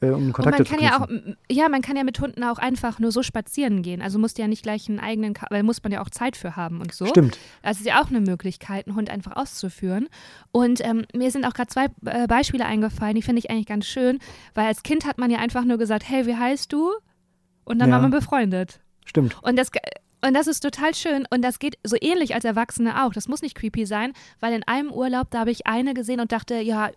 äh, um Kontakte man kann ja auch, ja, man kann ja mit Hunden auch einfach nur so spazieren gehen. Also musst du ja nicht gleich einen eigenen, weil muss man ja auch Zeit für haben und so. Stimmt. Das ist ja auch eine Möglichkeit, einen Hund einfach auszuführen. Und ähm, mir sind auch gerade zwei äh, Beispiele eingefallen, die finde ich eigentlich ganz schön, weil als Kind hat man ja einfach nur gesagt, hey, wie heißt du? Und dann ja. war man befreundet. Stimmt. Und das und das ist total schön und das geht so ähnlich als Erwachsene auch. Das muss nicht creepy sein, weil in einem Urlaub, da habe ich eine gesehen und dachte, ja,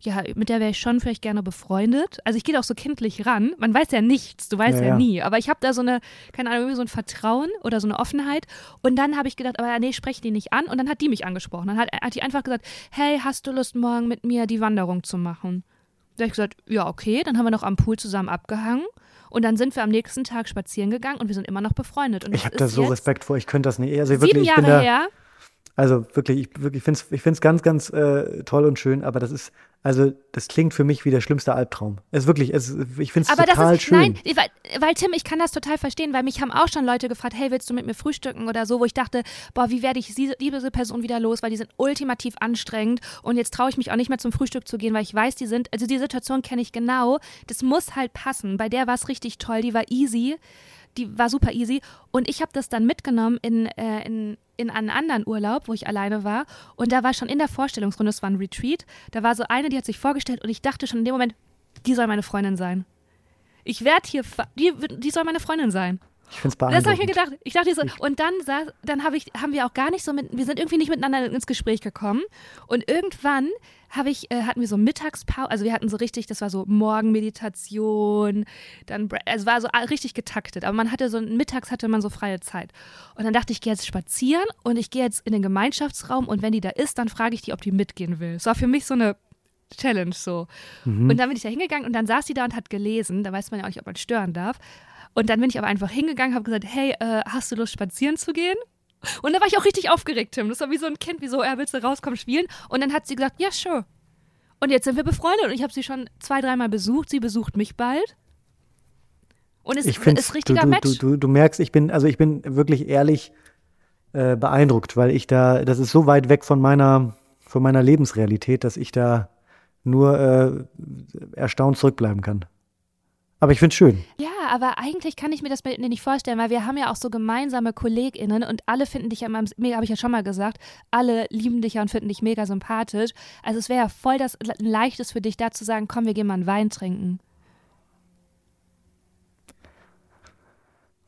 ja, mit der wäre ich schon vielleicht gerne befreundet. Also ich gehe auch so kindlich ran. Man weiß ja nichts, du weißt ja, ja, ja. nie. Aber ich habe da so eine, keine Ahnung, so ein Vertrauen oder so eine Offenheit. Und dann habe ich gedacht, aber nee, spreche die nicht an. Und dann hat die mich angesprochen. Dann hat, hat die einfach gesagt, hey, hast du Lust, morgen mit mir die Wanderung zu machen? Da habe ich gesagt, ja, okay. Dann haben wir noch am Pool zusammen abgehangen. Und dann sind wir am nächsten Tag spazieren gegangen und wir sind immer noch befreundet. Und ich habe da so Respekt vor, ich könnte das nicht. Also sieben wirklich, Jahre da, her. Also wirklich, ich, wirklich, ich finde es ganz, ganz äh, toll und schön, aber das ist, also das klingt für mich wie der schlimmste Albtraum. Es ist wirklich, es, ich finde es total ist, schön. Nein, weil, weil, Tim, ich kann das total verstehen, weil mich haben auch schon Leute gefragt, hey, willst du mit mir frühstücken oder so, wo ich dachte, boah, wie werde ich diese Person wieder los, weil die sind ultimativ anstrengend und jetzt traue ich mich auch nicht mehr zum Frühstück zu gehen, weil ich weiß, die sind, also die Situation kenne ich genau, das muss halt passen. Bei der war es richtig toll, die war easy die war super easy. Und ich habe das dann mitgenommen in, äh, in, in einen anderen Urlaub, wo ich alleine war. Und da war schon in der Vorstellungsrunde, es war ein Retreat, da war so eine, die hat sich vorgestellt und ich dachte schon in dem Moment, die soll meine Freundin sein. Ich werde hier, die, die soll meine Freundin sein. Ich finde es beeindruckend. Das habe ich mir gedacht. Ich dachte so, und dann, saß, dann hab ich, haben wir auch gar nicht so mit, wir sind irgendwie nicht miteinander ins Gespräch gekommen. Und irgendwann habe ich, äh, hatten wir so Mittagspause, also wir hatten so richtig, das war so Morgenmeditation, dann, es war so richtig getaktet, aber man hatte so, mittags hatte man so freie Zeit. Und dann dachte ich, ich gehe jetzt spazieren und ich gehe jetzt in den Gemeinschaftsraum und wenn die da ist, dann frage ich die, ob die mitgehen will. Es war für mich so eine Challenge so. Mhm. Und dann bin ich da hingegangen und dann saß sie da und hat gelesen, da weiß man ja auch nicht, ob man stören darf. Und dann bin ich aber einfach hingegangen, habe gesagt, hey, äh, hast du Lust spazieren zu gehen? Und da war ich auch richtig aufgeregt, Tim. Das war wie so ein Kind, wie so, er willst du rauskommen, spielen? Und dann hat sie gesagt, ja, sure. Und jetzt sind wir befreundet und ich habe sie schon zwei, dreimal besucht. Sie besucht mich bald. Und es ich ist richtiger du, du, Match. Du, du, merkst, ich bin, also ich bin wirklich ehrlich äh, beeindruckt, weil ich da, das ist so weit weg von meiner, von meiner Lebensrealität, dass ich da nur äh, erstaunt zurückbleiben kann. Aber ich finde es schön. Ja, aber eigentlich kann ich mir das nicht vorstellen, weil wir haben ja auch so gemeinsame KollegInnen und alle finden dich ja, mega, habe ich ja schon mal gesagt, alle lieben dich ja und finden dich mega sympathisch. Also es wäre ja voll das Leichtes für dich, da zu sagen, komm, wir gehen mal einen Wein trinken.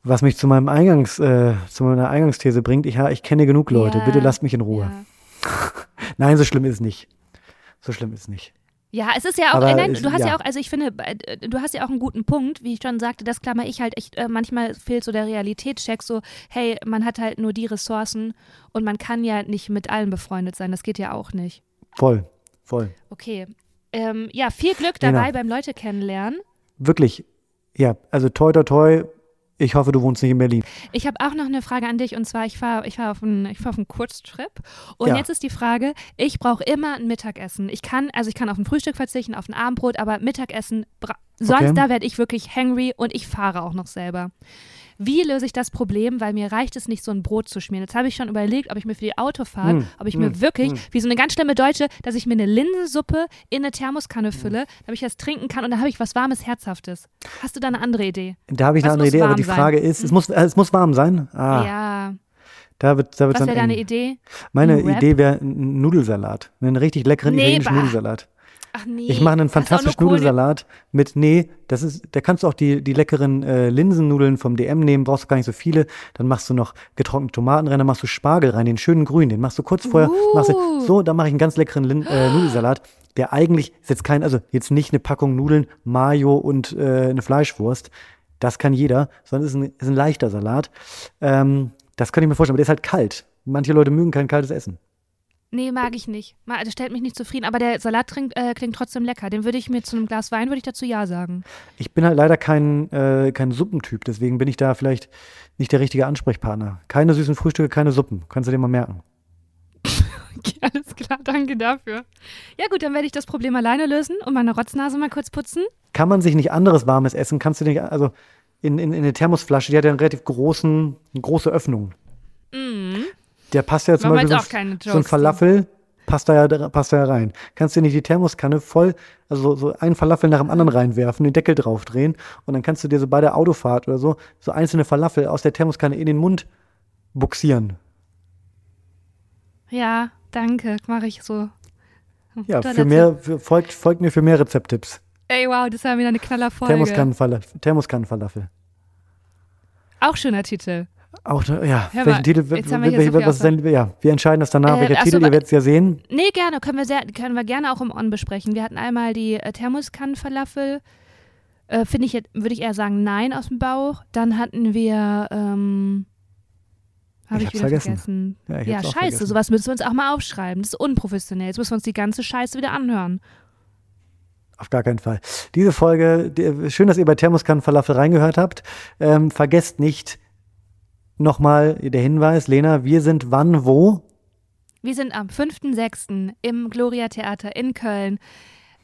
Was mich zu meinem Eingangs, äh, zu meiner Eingangsthese bringt, ich, ich kenne genug Leute, ja, bitte lasst mich in Ruhe. Ja. Nein, so schlimm ist es nicht. So schlimm ist es nicht. Ja, es ist ja auch, Aber nein, du hast ja. ja. auch, also ich finde, äh, du hast ja auch einen guten Punkt, wie ich schon sagte, das klammer ich halt echt, äh, manchmal fehlt so der Realitätscheck, so, hey, man hat halt nur die Ressourcen und man kann ja nicht mit allen befreundet sein, das geht ja auch nicht. Voll, voll. Okay. Ähm, ja, viel Glück dabei genau. beim Leute kennenlernen. Wirklich, ja, also toi toi toi, Ich hoffe, du wohnst nicht in Berlin. Ich habe auch noch eine Frage an dich und zwar, ich fahre ich fahr auf, einen, fahr auf einen Kurztrip und Ja. jetzt ist die Frage, ich brauche immer ein Mittagessen. Ich kann, also ich kann auf ein Frühstück verzichten, auf ein Abendbrot, aber Mittagessen, sonst Okay. da werde ich wirklich hangry und ich fahre auch noch selber. Wie löse ich das Problem? Weil mir reicht es nicht, so ein Brot zu schmieren. Jetzt habe ich schon überlegt, ob ich mir für die Autofahrt, Mm, ob ich mir mm, wirklich, mm. wie so eine ganz schlimme Deutsche, dass ich mir eine Linsensuppe in eine Thermoskanne fülle, damit ich das trinken kann und da habe ich was Warmes, Herzhaftes. Hast du da eine andere Idee? Da habe ich Was eine andere Idee, aber die sein? Frage ist, es muss, äh, es muss warm sein. Ah, Ja, da wird, da wird was dann wäre deine. Idee? Meine? Idee wäre ein Nudelsalat. Einen richtig leckeren Nee, italienischen bah. Nudelsalat. Ach nee. Ich mache einen fantastischen Nudelsalat mit, nee, das ist, da kannst du auch die, die leckeren äh, Linsennudeln vom DM nehmen, brauchst du gar nicht so viele. Dann machst du noch getrocknete Tomaten rein, dann machst du Spargel rein, den schönen grün, den machst du kurz vorher, machst du, Uh. so, dann mache ich einen ganz leckeren Lin, äh, Nudelsalat, der eigentlich ist jetzt kein, also jetzt nicht eine Packung Nudeln, Mayo und äh, eine Fleischwurst. Das kann jeder, sondern ist ein, ist ein leichter Salat. Ähm, das kann ich mir vorstellen, aber der ist halt kalt. Manche Leute mögen kein kaltes Essen. Nee, mag ich nicht. Das stellt mich nicht zufrieden. Aber der Salat trinkt, äh, klingt trotzdem lecker. Den würde ich mir zu einem Glas Wein, würde ich dazu Ja sagen. Ich bin halt leider kein, äh, kein Suppentyp, deswegen bin ich da vielleicht nicht der richtige Ansprechpartner. Keine süßen Frühstücke, keine Suppen. Kannst du dir mal merken. Okay, alles klar, danke dafür. Ja gut, dann werde ich das Problem alleine lösen und meine Rotznase mal kurz putzen. Kann man sich nicht anderes warmes essen? Kannst du nicht, also in, in, in eine Thermosflasche, die hat ja einen relativ großen, eine große Öffnung. Der passt ja zum Machen Beispiel so, auch keine so ein Falafel, passt da, ja, passt da ja rein. Kannst du nicht die Thermoskanne voll, also so, so einen Falafel nach dem anderen reinwerfen, den Deckel draufdrehen und dann kannst du dir so bei der Autofahrt oder so, so einzelne Falafel aus der Thermoskanne in den Mund buxieren. Ja, danke, mache ich so. Ja, für mehr, für, folgt, folgt mir für mehr Rezepttipps. Ey, wow, das war wieder eine Knallerfolge. Thermoskannenfalafel. Thermoskannenfalafel. Auch schöner Titel. Auch, ja, Hör welchen Titel, jetzt haben wir hier so was ist denn, ja, wir entscheiden das danach, Äh, welcher ach so, Titel, ihr werdet es ja sehen. Nee, gerne, können wir, sehr, können wir gerne auch im On besprechen. Wir hatten einmal die äh, Thermoskannenfalafel. Äh, Finde ich, jetzt- würde ich eher sagen, nein aus dem Bauch. Dann hatten wir, ähm, habe Ich ich, wieder vergessen. vergessen. Ja, Ja, scheiße, vergessen. sowas müssen wir uns auch mal aufschreiben. Das ist unprofessionell. Jetzt müssen wir uns die ganze Scheiße wieder anhören. Auf gar keinen Fall. Diese Folge, die, schön, dass ihr bei Thermoskannenfalafel reingehört habt. Ähm, vergesst nicht nochmal der Hinweis, Lena, wir sind wann, wo? Wir sind am 5.6. im Gloria Theater in Köln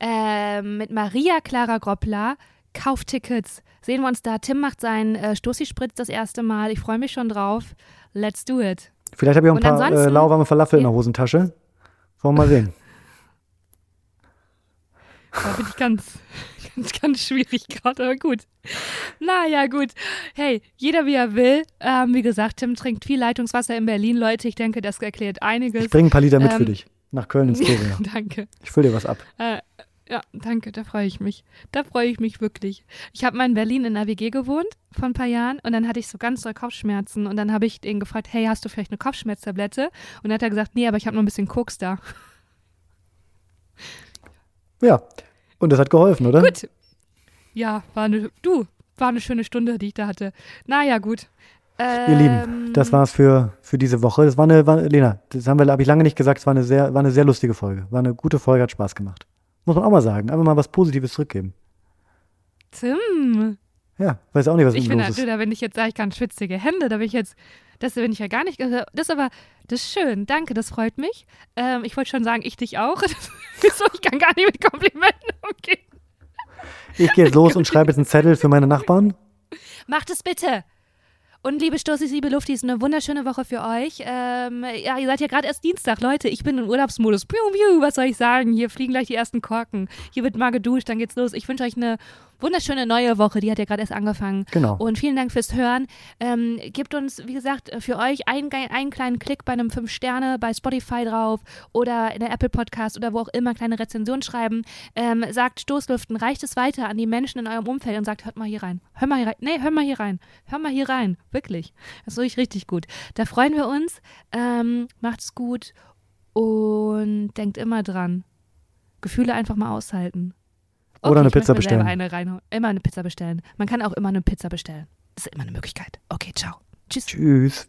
äh, mit Maria Clara Groppler. Kauft Tickets. Sehen wir uns da. Tim macht seinen äh, Stoßi-Spritz das erste Mal. Ich freue mich schon drauf. Let's do it. Vielleicht habe ich auch ein Und paar äh, lauwarme Falafel in der Hosentasche. Wollen wir mal sehen. Da bin ich ganz, ganz, ganz schwierig gerade, aber gut. Naja, gut. Hey, jeder wie er will. Ähm, wie gesagt, Tim trinkt viel Leitungswasser in Berlin, Leute. Ich denke, das erklärt einiges. Ich bringe ein paar Liter mit für Ähm, dich. Nach Köln ins Storia. Danke. Ich fülle dir was ab. Äh, ja, danke, da freue ich mich. Da freue ich mich wirklich. Ich habe mal in Berlin in einer WG gewohnt vor ein paar Jahren und dann hatte ich so ganz doll Kopfschmerzen und dann habe ich ihn gefragt, hey, hast du vielleicht eine Kopfschmerztablette? Und dann hat er gesagt, nee, aber ich habe noch ein bisschen Koks da. Ja. Und das hat geholfen, oder? Gut. Ja, war eine, du, war eine schöne Stunde, die ich da hatte. Naja, gut. Ähm, Ihr Lieben, das war's für, für diese Woche. Das war eine, war, Lena, das haben wir, habe ich lange nicht gesagt, es war eine sehr, war eine sehr lustige Folge. War eine gute Folge, hat Spaß gemacht. Muss man auch mal sagen. Einfach mal was Positives zurückgeben. Tim, Ja, weiß auch nicht, was ich mit bin los da, ist. da bin ich jetzt, da ich ganz schwitzige Hände, da bin ich jetzt, das bin ich ja gar nicht, das ist aber, das ist schön, danke, das freut mich. Ähm, ich wollte schon sagen, ich dich auch. Wieso, ich kann gar nicht mit Komplimenten umgehen. Ich gehe jetzt los und schreibe jetzt einen Zettel für meine Nachbarn. Macht es bitte. Und liebe Stoßis, liebe Luftis, eine wunderschöne Woche für euch. Ähm, ja, ihr seid ja gerade erst Dienstag, Leute. Ich bin in Urlaubsmodus. Piu, piu, was soll ich sagen? Hier fliegen gleich die ersten Korken. Hier wird mal geduscht, dann geht's los. Ich wünsche euch eine wunderschöne neue Woche. Die hat ja gerade erst angefangen. Genau. Und vielen Dank fürs Hören. Ähm, gebt uns, wie gesagt, für euch einen, einen kleinen Klick bei einem 5-Sterne bei Spotify drauf oder in der Apple Podcast oder wo auch immer kleine Rezension schreiben. Ähm, sagt Stoßlüften, reicht es weiter an die Menschen in eurem Umfeld und sagt, hört mal hier rein. Hör mal hier rein. Nee, hör mal hier rein. Hör mal hier rein. Wirklich. Das ist wirklich richtig gut. Da freuen wir uns. Ähm, macht's gut und denkt immer dran. Gefühle einfach mal aushalten. Oder eine Pizza bestellen. Eine rein, immer eine Pizza bestellen. Man kann auch immer eine Pizza bestellen. Das ist immer eine Möglichkeit. Okay, ciao. Tschüss. Tschüss.